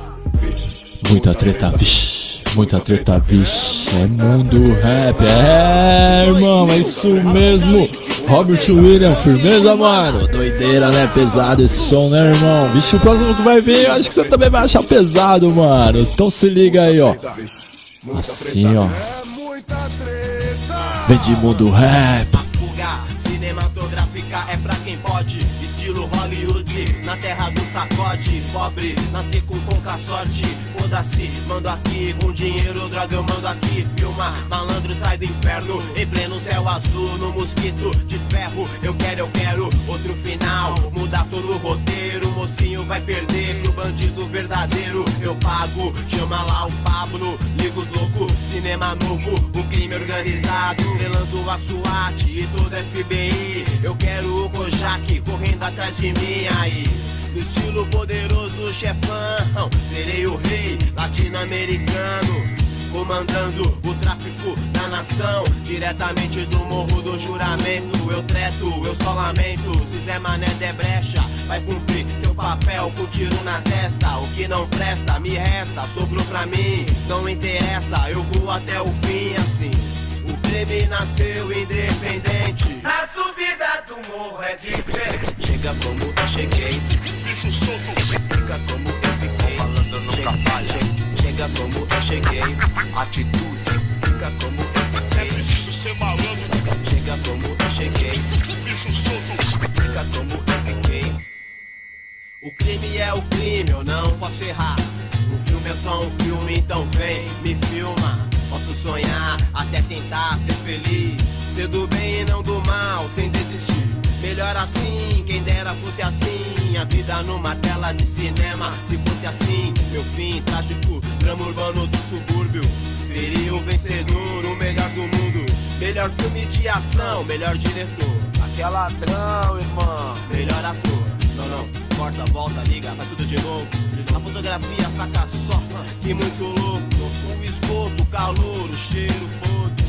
Vixe. Muita treta, vixe. Muita treta, vixe. É mundo rap. É, irmão, é isso mesmo. Robert William, firmeza, mano. Doideira, né? Pesado esse som, né, irmão? Vixe, o próximo que vai vir, eu acho que você também vai achar pesado, mano. Então se liga aí, ó. Assim, ó. Vem de mundo rap. Cinematográfica é pra quem pode. Estilo Hollywood, na terra do sacode. Pobre, nasci com pouca sorte. Foda-se, mando aqui. Com dinheiro, droga, eu mando aqui. Filma, malandro sai do inferno. Em pleno céu azul, no mosquito de ferro. Eu quero, eu quero outro final. Mudar todo o roteiro. Mocinho vai perder pro bandido verdadeiro. Eu pago, chama lá o Pablo. Liga os loucos, cinema novo. Um crime organizado. Estrelando a SWAT e todo FBI. Eu quero o Kojak correndo atrás de mim aí. No estilo poderoso chefão, serei o rei latino-americano. Comandando o tráfico da nação Diretamente do morro do juramento Eu treto, eu só lamento Se Zé Mané der brecha Vai cumprir seu papel com tiro na testa O que não presta, me resta Sobrou pra mim, não interessa Eu vou até o fim assim o crime nasceu independente. A subida do morro é diferente. Chega como eu cheguei, bicho solto. Fica como eu fiquei, falando nunca falha. Chega como eu cheguei, atitude. Fica como eu fiquei, é preciso ser malandro. Chega como eu cheguei, bicho solto. Fica como eu fiquei. O crime é o crime, eu não posso errar. O filme é só um filme, então vem, me filma. Posso sonhar, até tentar ser feliz. Ser do bem e não do mal, sem desistir. Melhor assim, quem dera fosse assim. A vida numa tela de cinema. Se fosse assim, meu fim trágico, drama urbano do subúrbio. Seria o vencedor, o melhor do mundo. Melhor filme de ação, melhor diretor. Aquela ladrão, irmão. Melhor ator. Não, não, corta, volta, liga, faz tudo de novo. A fotografia, saca só, que muito louco. Esgoto, calor, o cheiro, foda.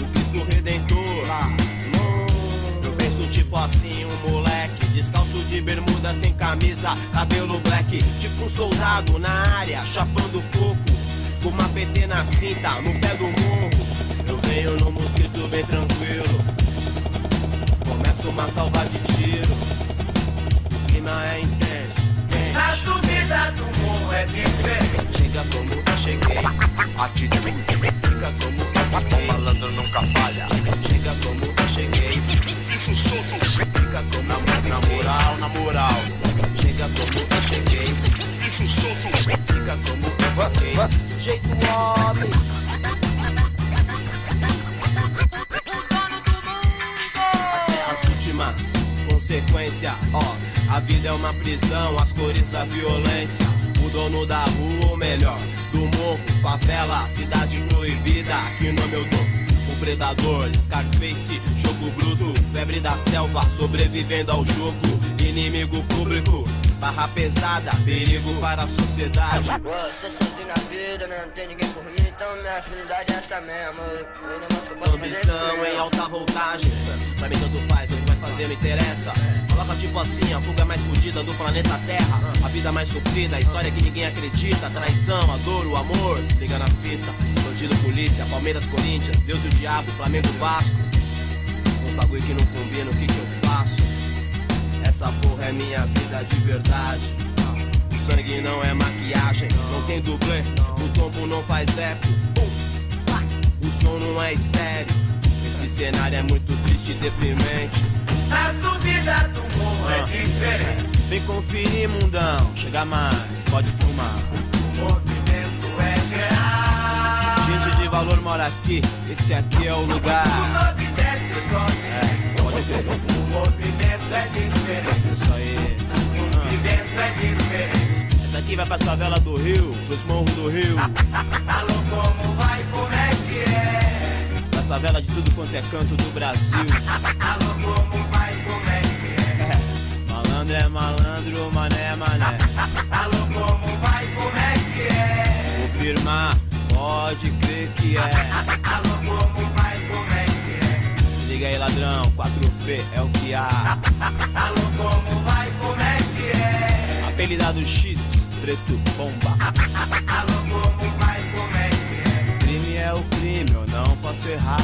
O Cristo Redentor. Eu penso tipo assim, um moleque. Descalço de bermuda, sem camisa, cabelo black. Tipo um soldado na área, chapando coco. Com uma PT na cinta, no pé do morro. Eu venho no mosquito bem tranquilo. Começo uma salva de tiro. O clima é intenso. A subida do morro é diferente. Chega como cheguei. Aqui de mim, fica como eu fiquei. Malandro nunca falha. Chega como eu cheguei. Bicho solto, fica como na, na moral, na moral. Chega como eu cheguei. Bicho solto, fica como eu fiquei. Jeito homem. As últimas consequências, ó. A vida é uma prisão, as cores da violência Dono da rua, ou melhor, do morro, favela, cidade proibida. Aqui no meu dom. O predador, Scarface, jogo bruto, febre da selva, sobrevivendo ao jogo. Inimigo público, barra pesada, perigo para a sociedade. Pô, sou sozinho na vida, né? Não tem ninguém por mim, então minha afinidade é essa mesmo. O negócio que eu posso fazer é Ambição em mesmo. alta voltagem. Pra mim tanto faz, fazer não interessa. Coloca tipo assim, a fuga mais fodida do planeta Terra. A vida mais sofrida, a história que ninguém acredita. A traição, a dor, o amor, se liga na fita. Bandido, polícia, Palmeiras, Corinthians, Deus e o diabo, Flamengo, Vasco. Uns bagulho que não combina, o que que eu faço? Essa porra é minha vida de verdade. O sangue não é maquiagem, não tem dublê. O tombo não faz eco. O som não é estéreo. Esse cenário é muito triste e deprimente. A subida do morro é diferente. Vem conferir, mundão. Chega mais, pode fumar. O movimento é geral. Gente de valor mora aqui, esse aqui é o lugar. Sobe e desce, sobe. É, pode. O movimento é diferente. Isso aí. O movimento é diferente. Essa aqui vai pra favela do Rio, pros morros do Rio. Alô, como vai, como é que é? Pra favela de tudo quanto é canto do Brasil. Alô, como? Malandro é malandro, mané é mané. Alô, como vai, como é que é? Confirmar, pode crer que é. Alô, como vai, como é que é? Se liga aí, ladrão, 4P é o que há. Alô, como vai, como é que é? Apelidado X, preto bomba. Alô, como vai, como é que é? Crime é o crime, eu não posso errar.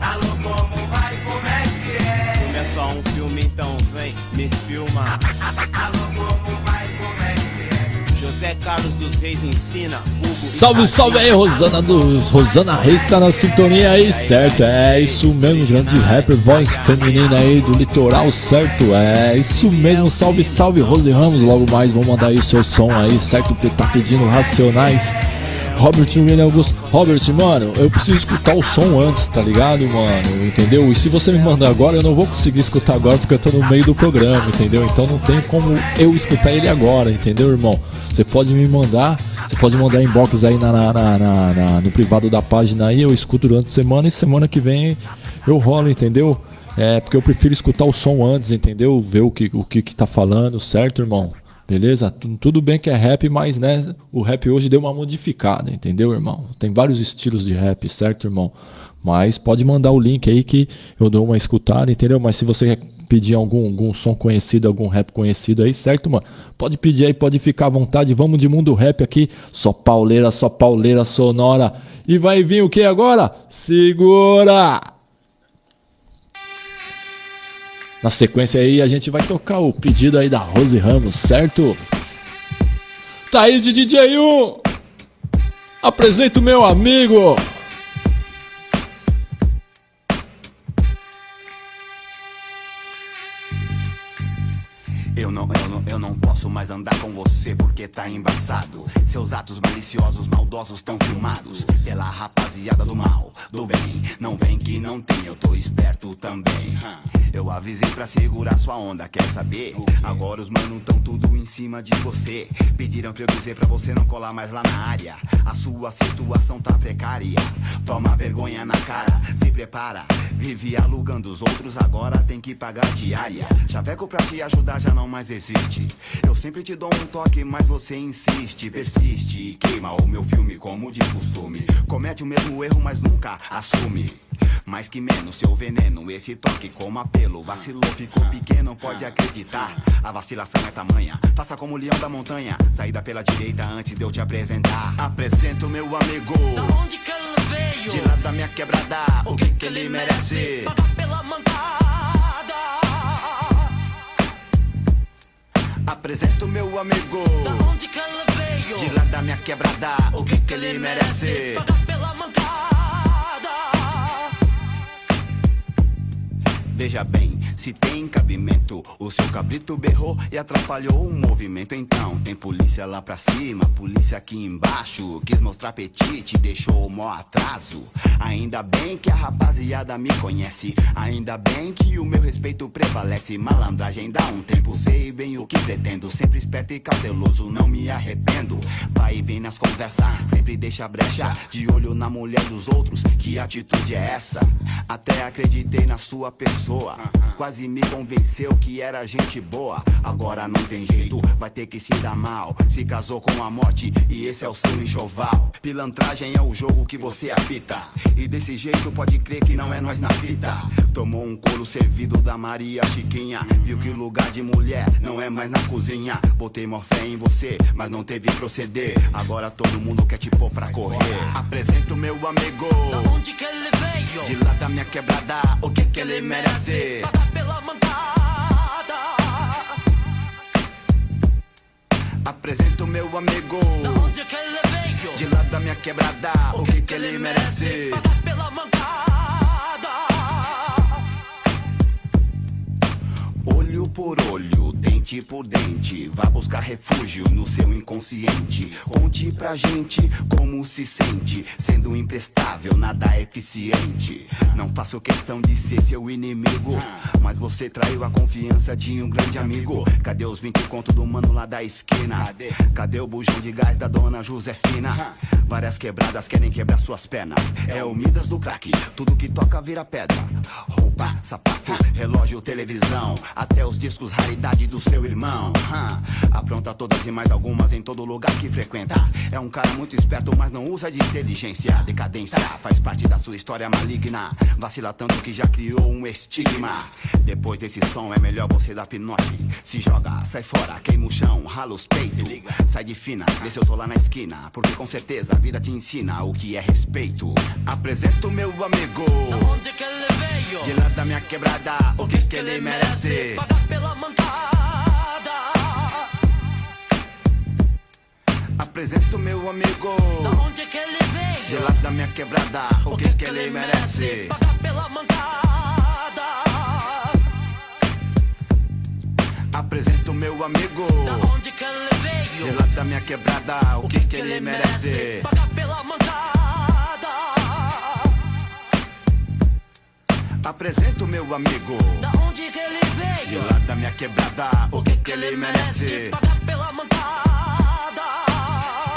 Alô, como vai, como é que é? Filme é só um filme, então vem, me filma. Alô, como vai, como é que é? José Carlos dos Reis ensina. vulgo Salve, salve aí, Rosana dos Rosana Reis tá na sintonia aí, certo? É isso mesmo, grande rapper, voz feminina aí do litoral, certo? É isso mesmo, salve, salve, Rose Ramos. Logo mais vou mandar aí o seu som aí, certo? Porque tá pedindo Racionais. Robert William Augusto. Robert, mano, eu preciso escutar o som antes, tá ligado, mano? Entendeu? E se você me mandar agora, eu não vou conseguir escutar agora porque eu tô no meio do programa, entendeu? Então não tem como eu escutar ele agora, entendeu, irmão? Você pode me mandar, você pode mandar inbox aí na, na- na- na- no privado da página aí, eu escuto durante a semana e semana que vem eu rolo, entendeu? É, porque eu prefiro escutar o som antes, entendeu? Ver o que, o que, que tá falando, certo, irmão? Beleza? Tu- Tudo bem que é rap, mas né, o rap hoje deu uma modificada, entendeu, irmão? Tem vários estilos de rap, certo, irmão? Mas pode mandar o link aí que eu dou uma escutada, entendeu? Mas se você quer pedir algum, algum som conhecido, algum rap conhecido aí, certo, mano? Pode pedir aí, pode ficar à vontade. Vamos de mundo rap aqui. Só pauleira, só pauleira sonora. E vai vir o que agora? Segura! Na sequência aí a gente vai tocar o pedido aí da Rose Ramos, certo? Tá aí de DJ 1! Apresento meu amigo! Eu não, eu eu não posso mais andar com você porque tá embaçado. Seus atos maliciosos, maldosos tão filmados pela rapaziada do mal, do bem. Não vem que não tem, eu tô esperto também. Eu avisei pra segurar sua onda, quer saber? Agora os manos tão tudo em cima de você. Pediram pra eu dizer pra você não colar mais lá na área. A sua situação tá precária. Toma vergonha na cara, se prepara. Vive alugando os outros, agora tem que pagar diária. Chaveco pra te ajudar já não mais existe. Eu sempre te dou um toque, mas você insiste, persiste e queima o meu filme como de costume. Comete o mesmo erro, mas nunca assume. Mais que menos seu veneno, esse toque como apelo. Vacilou, ficou pequeno, pode acreditar. A vacilação é tamanha, faça como o leão da montanha. Saída pela direita antes de eu te apresentar. Apresento meu amigo. Da onde que ele veio? De lá da minha quebrada, o que, que ele merece? Pagar Apresento meu amigo. Da onde que ele veio? De lá da minha quebrada, o que, que ele merece? Pagar pela mancada. Veja bem, se tem cabimento, o seu cabrito berrou e atrapalhou o movimento. Então, tem polícia lá pra cima, polícia aqui embaixo. Quis mostrar apetite, deixou o mó atraso. Ainda bem que a rapaziada me conhece. Ainda bem que o meu respeito prevalece. Malandragem dá um tempo, sei bem o que pretendo. Sempre esperto e cauteloso, não me arrependo. Vai e vem nas conversas, sempre deixa brecha. De olho na mulher dos outros, que atitude é essa? Até acreditei na sua pessoa. Quase me convenceu que era gente boa. Agora não tem jeito, vai ter que se dar mal. Se casou com a morte e esse é o seu enxoval. Pilantragem é o jogo que você apita. E desse jeito pode crer que não é nós na fita. Tomou um couro servido da Maria Chiquinha. Viu que lugar de mulher não é mais na cozinha. Botei mó fé em você, mas não teve proceder. Agora todo mundo quer te pôr pra correr. Apresento meu amigo. Da onde que ele veio? De lá da minha quebrada, o que que ele merece? Pagar pela mancada. Apresento meu amigo. Da onde que ele veio? De lá da minha quebrada, o que que ele merece? Pagar pela mancada. Olho por olho, dente por dente, vá buscar refúgio no seu inconsciente. Conte pra gente como se sente, sendo imprestável, nada eficiente. Não faço questão de ser seu inimigo, mas você traiu a confiança de um grande amigo. Cadê os 20 conto do mano lá da esquina? Cadê o bujão de gás da dona Josefina? Várias quebradas querem quebrar suas pernas. É o Midas do crack, tudo que toca vira pedra. Roupa, sapato, relógio, televisão, até os discos raridade do seu irmão. Hã? Apronta todas e mais algumas em todo lugar que frequenta. É um cara muito esperto, mas não usa de inteligência. Decadência faz parte da sua história maligna. Vacila tanto que já criou um estigma. Depois desse som é melhor você dar pinote. Se joga, sai fora, queima o chão, rala os peitos. Sai de fina, vê se eu tô lá na esquina. Porque com certeza a vida te ensina o que é respeito. Apresento meu amigo. Da onde que ele veio? De lá da minha quebrada, o que que ele merece? Pagar pela mancada. Apresento meu amigo. Da onde que ele veio? De lá da minha quebrada, o que que ele merece? Pagar pela mancada. Apresento meu amigo. Da onde que ele veio? De lá da minha quebrada, o que que ele merece? Pagar pela mancada. Apresento meu amigo. Da onde que ele De veio? lá da minha quebrada, o que que ele merece? Pagar pela mancada.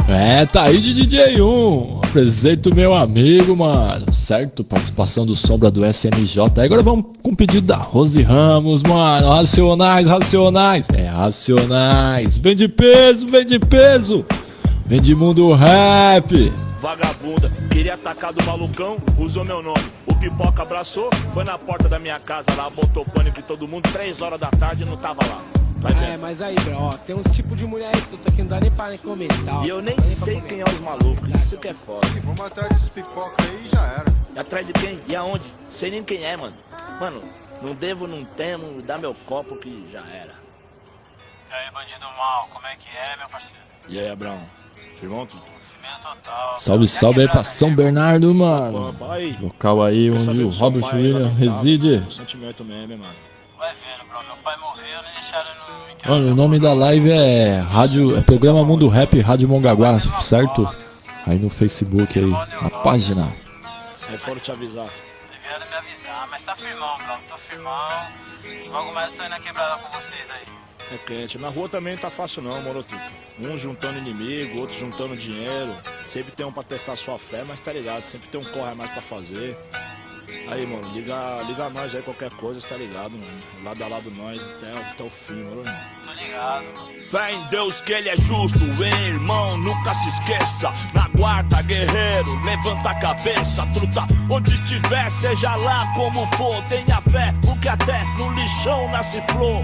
É, tá aí de DJ1. Apresento meu amigo, mano. Certo? Participação do Sombra do SNJ. Agora vamos com o pedido da Rose Ramos, mano. Racionais, racionais. É, racionais. Vem de peso, vem de peso. Vem de mundo rap. Vagabunda, queria atacar do malucão, usou meu nome. O pipoca abraçou, foi na porta da minha casa lá, botou pânico em todo mundo, três horas da tarde e não tava lá. Vai É, ver. mas aí, bro, ó, tem uns tipos de mulher aí que tu- que não dá nem pra comentar. ó. E eu nem sei quem é os malucos, isso que é foda. Vamos atrás desses pipoca aí e já era. E atrás de quem? E aonde? Sei nem quem é, mano. Mano, não devo, não temo, dá meu copo que já era. E aí, bandido mal, como é que é, meu parceiro? E aí, Abraão? Firmão? Salve, salve aí pra São Bernardo, mano. Local aí onde o Robert William reside. mesmo, hein, mano. Vai vendo, bro. Meu pai morreu, nem deixaram no Mano, o nome da live é Rádio, é Programa Mundo Rap Rádio Mongaguá, certo? Aí no Facebook aí, a página. Aí foram te avisar. Devia me avisar, mas tá firmão, bro. Tô firmão. Logo mais tô indo na quebrada com vocês aí. É quente. Na rua também não tá fácil não, Morotuto. Um juntando inimigo, outro juntando dinheiro. Sempre tem um pra testar sua fé, mas tá ligado, sempre tem um corre a mais pra fazer. Aí, mano, liga, liga nós aí, qualquer coisa, tá ligado, mano. Lado a lado nós até, até o fim, mano. Tô ligado. Fé em Deus que ele é justo, hein, irmão, nunca se esqueça. Na guarda, guerreiro, levanta a cabeça, truta. Onde estiver, seja lá como for, tenha fé, porque até no lixão nasce flor.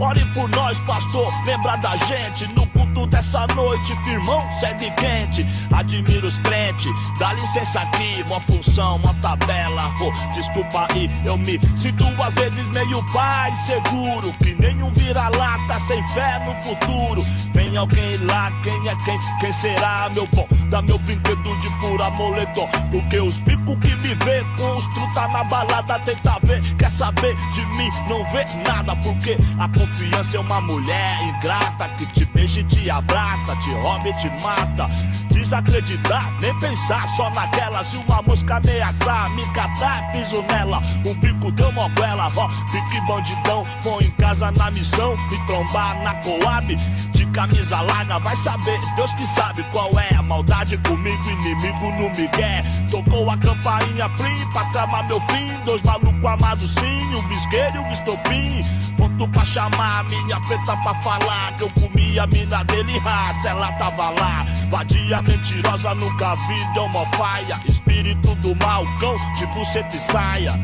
Ore por nós, pastor, lembra da gente No culto dessa noite, firmão, sede quente Admiro os crentes, dá licença aqui Uma função, uma tabela, oh, desculpa aí Eu me sinto às vezes meio pai seguro Que nenhum vira-lata sem fé no futuro Vem alguém lá, quem é quem? Quem será, meu bom? Dá meu brinquedo de fura moletom. Porque os bicos que me vê com na balada tenta ver. Quer saber de mim? Não vê nada. Porque a confiança é uma mulher ingrata que te beija e te abraça, te rouba e te mata. Desacreditar, nem pensar só naquela. Se uma mosca ameaçar, me catar, piso nela. O bico deu moguela, ó, pique bandidão. Vou em casa na missão, me trombar na Coab. De camisa larga, vai saber, Deus que sabe qual é a maldade comigo, inimigo no Miguel. Tocou a campainha, plim, pra cama meu fim. Dois malucos amados sim, o bisqueiro e o bistopim. Ponto pra chamar, minha preta pra falar. Que eu comi a mina dele, raça, ela tava lá. Vadia mentirosa, nunca vi, deu uma faia. Espírito do mal, cão, de buceta e saia.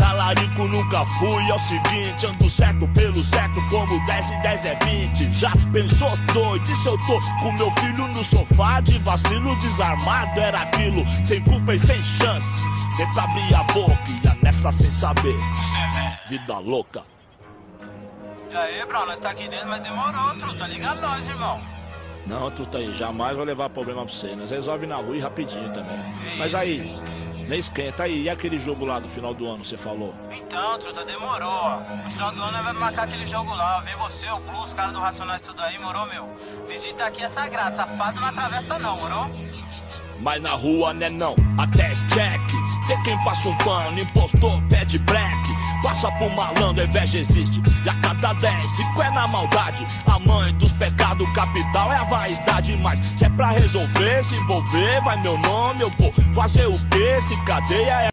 Talarico nunca fui, é o seguinte, ando certo pelo certo, como 10 e 10 é 20. Já pensou doido? E se eu tô com meu filho no sofá de vacilo desarmado? Era aquilo, sem culpa e sem chance. Tenta abrir a boca e ia nessa sem saber. Vida louca. E aí, bro, nós tá aqui dentro, mas demorou, truta. Liga nós, irmão. Não, tu tá aí, jamais vou levar problema pra você. Nós resolve na rua e rapidinho também. Mas aí, nem esquenta aí. E aquele jogo lá do final do ano, você falou? Então, truta, demorou. No final do ano nós vamos marcar aquele jogo lá. Vem você, o Blue, os caras do Racionais tudo aí, morou, meu? Visita aqui é sagrado, safado não atravessa não, morou? Mas na rua, né não, até check. Tem quem passa um pano, impostor, pede black. Passa por malandro, inveja existe. E a cada 10, cinco é na maldade. A mãe dos pecados capital é a vaidade. Mas se é pra resolver, se envolver, vai meu nome, eu vou fazer o quê? Se cadeia é